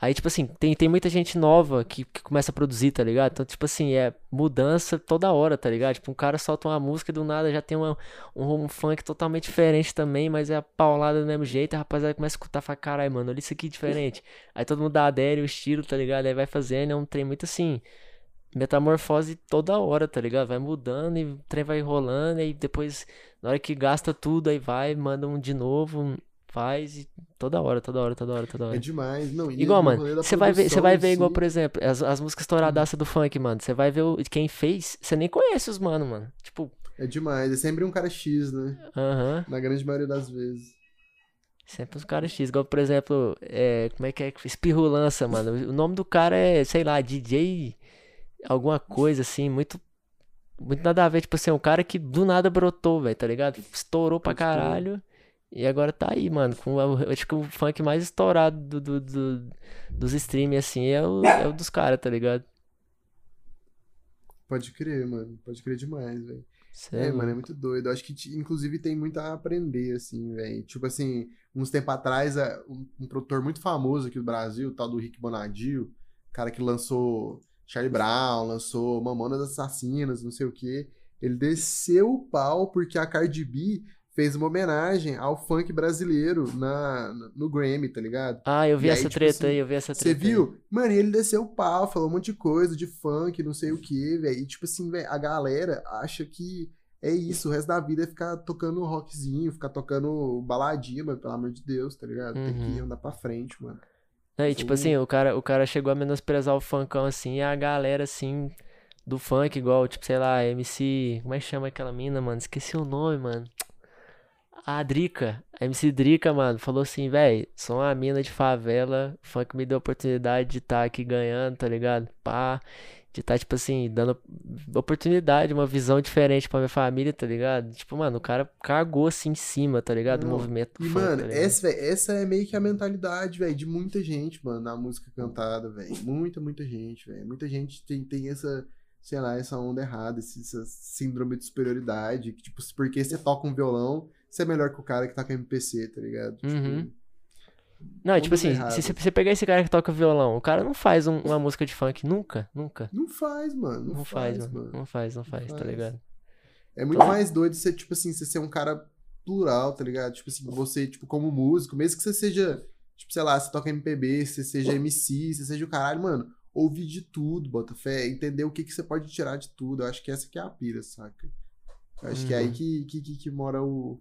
Aí, tipo assim, tem, tem muita gente nova que, que começa a produzir, tá ligado? Então, tipo assim, é mudança toda hora, tá ligado? Tipo, um cara solta uma música e do nada já tem uma, um, um funk totalmente diferente também, mas é a paulada do mesmo jeito. A rapaziada começa a escutar e fala, caralho, mano, olha isso aqui diferente. Aí todo mundo adere o estilo, tá ligado? Aí vai fazendo, é um trem muito assim metamorfose toda hora, tá ligado? Vai mudando e o trem vai rolando, e depois, na hora que gasta tudo, aí vai, manda um de novo, faz, e toda hora, toda hora, toda hora, toda É hora. demais. Não, Igual, no mano, você vai ver, você vai ver igual, por exemplo, as, as músicas estouradaças do funk, mano. Você vai ver o, quem fez, você nem conhece os mano, mano. Tipo, É demais. É sempre um cara X, né? aham, Na grande maioria das vezes. sempre os caras X. Igual, por exemplo, é, como é que é? Espirrulança, mano. O nome do cara é, sei lá, DJ, alguma coisa assim, muito. Muito nada a ver, tipo assim, um cara que do nada brotou, velho, tá ligado? Estourou pra caralho. E agora tá aí, mano. Com, acho que o funk mais estourado do, do- do- dos streams, assim, é o, é o dos caras, tá ligado? Pode crer, mano. Pode crer demais, velho. É, é mano, é louco. muito doido. Eu acho que, inclusive, tem muito a aprender, assim, velho. Tipo assim, uns tempos atrás, a- um, um produtor muito famoso aqui do Brasil, o tal do Rick Bonadio, cara que lançou Charlie Brown, lançou Mamonas Assassinas, não sei o quê. Ele desceu o pau porque a Cardi B fez uma homenagem ao funk brasileiro na, no Grammy, tá ligado? Ah, eu vi E aí, essa tipo treta assim, aí, eu vi essa Você treta aí. viu? Mano, ele desceu o pau, falou um monte de coisa de funk, não sei o que, velho. E tipo assim, a galera acha que é isso, o resto da vida é ficar tocando rockzinho, ficar tocando baladinha, mas pelo amor de Deus, tá ligado? Tem que Uhum. andar pra frente, mano. E tipo Sim. assim, o cara, o cara chegou a menosprezar o funkão assim, e a galera assim, do funk, igual, tipo, sei lá, MC. Como é que chama aquela mina, mano? Esqueci o nome, mano. A Drica, a MC Drica, mano, falou assim, véi, sou uma mina de favela, o funk me deu a oportunidade de estar aqui ganhando, tá ligado? Pá, de estar, tipo assim, dando oportunidade, uma visão diferente pra minha família, tá ligado? Tipo, mano, o cara cagou assim em cima, tá ligado? Do Não, movimento E, funk, mano, tá essa, véi, essa é meio que a mentalidade, velho, de muita gente, mano, na música cantada, velho. Muita, muita gente, velho. Muita gente tem, tem essa, sei lá, essa onda errada, esse- essa síndrome de superioridade, que, tipo, porque você toca um violão, você é melhor que o cara que toca MPC, tá ligado? Tipo, Uhum. Não, é tipo Ondas assim, erradas. se você pegar esse cara que toca violão, o cara não faz um- uma música de funk nunca, nunca. Não faz, mano. Não, Não faz, faz, mano. Não faz, não faz, tá faz. ligado? É muito mais doido você, tipo assim, você ser um cara plural, tá ligado? Tipo assim, você, tipo, como músico, mesmo que você seja, tipo, sei lá, você toca MPB, você seja MC, você seja o caralho, mano, ouvir de tudo, bota fé, entender o que, que você pode tirar de tudo. Eu acho que essa que é a pira, saca? Eu acho que é aí Uhum. que, que, que, que mora o,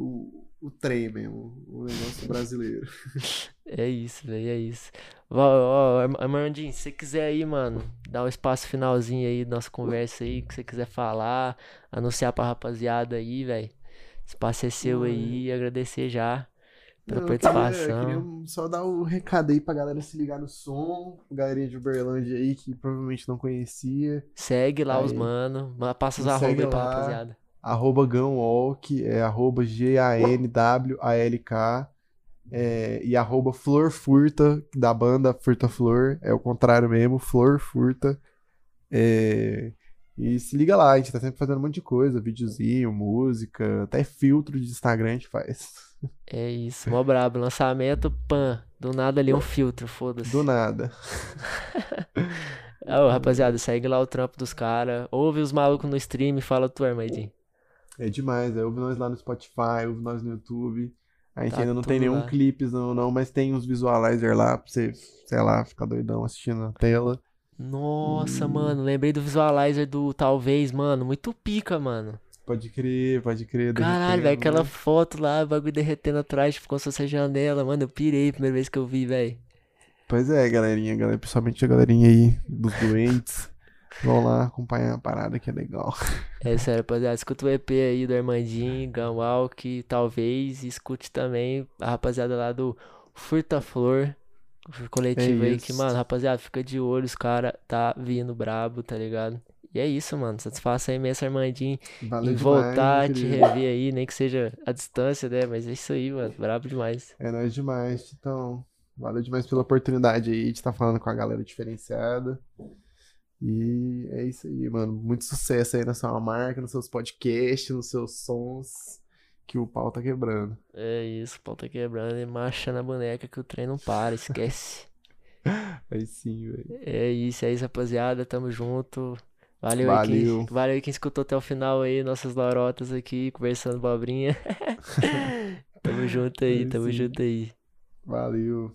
o, o trem mesmo, o negócio brasileiro. É isso, velho, é isso. Ó, ó, Arm- Armandinho, se você quiser aí, mano, dar um espaço finalzinho aí da nossa conversa aí, que você quiser falar, anunciar pra rapaziada aí, velho. Espaço é seu aí, agradecer já. pela Não, queria- participação. Queria só dar o recado aí pra galera se ligar no som, galerinha de Uberlândia aí que provavelmente não conhecia. Segue lá os Aí. mano. ma- Passa os arroba aí pra rapaziada. Arroba Ganwalk, é arroba G-A-N-W-A-L-K. é, e arroba Flor Furta, da banda Furta Flor. É o contrário mesmo, Flor Furta. É, e se liga lá, a gente tá sempre fazendo um monte de coisa, videozinho, música, até filtro de Instagram a gente faz. É isso, mó brabo. Lançamento, pan. Do nada ali um filtro, foda-se. Do nada. Rapaziada, segue lá o trampo dos caras. Ouve os malucos no stream e fala tu, Armandinho. É demais, é, ouve nós lá no Spotify, ouve nós no YouTube. A gente Tá ainda não tem nenhum lá. clipes não, não, mas tem uns visualizer lá pra você, sei lá, ficar doidão assistindo na tela. Nossa, Hum. mano, lembrei do visualizer do Talvez, mano. Muito pica, mano. Pode crer, pode crer. Caralho, velho, aquela né? foto lá, o bagulho derretendo atrás, tipo, como se fosse a janela, mano. Eu pirei a primeira vez que eu vi, velho. Pois é, galerinha, galera, principalmente a galerinha aí dos doentes. Vão lá acompanhar a parada que é legal. É sério, rapaziada. Escuta o EP aí do Armandinho, Gunwalk, talvez. E escute também a rapaziada lá do Furta Flor. Coletivo É aí que, mano, rapaziada, fica de olho, os cara tá vindo brabo, tá ligado? E é isso, mano. Satisfação imensa, Armandinho, Valeu demais, voltar, meu te querido. rever aí, nem que seja a distância, né? Mas é isso aí, mano. Brabo demais. É nóis demais, então. Valeu demais pela oportunidade aí de estar falando com a galera diferenciada. E é isso aí, mano. Muito sucesso aí na sua marca, nos seus podcasts, nos seus sons, que o pau tá quebrando. É isso, pau tá quebrando e marcha na boneca que o trem não para, esquece. Aí sim, velho. É isso, é isso, rapaziada. Tamo junto. Valeu, aí Valeu. quem, valeu aí quem escutou até o final aí, nossas lorotas aqui, conversando bobrinha. tamo junto aí, Aí tamo junto aí. Valeu.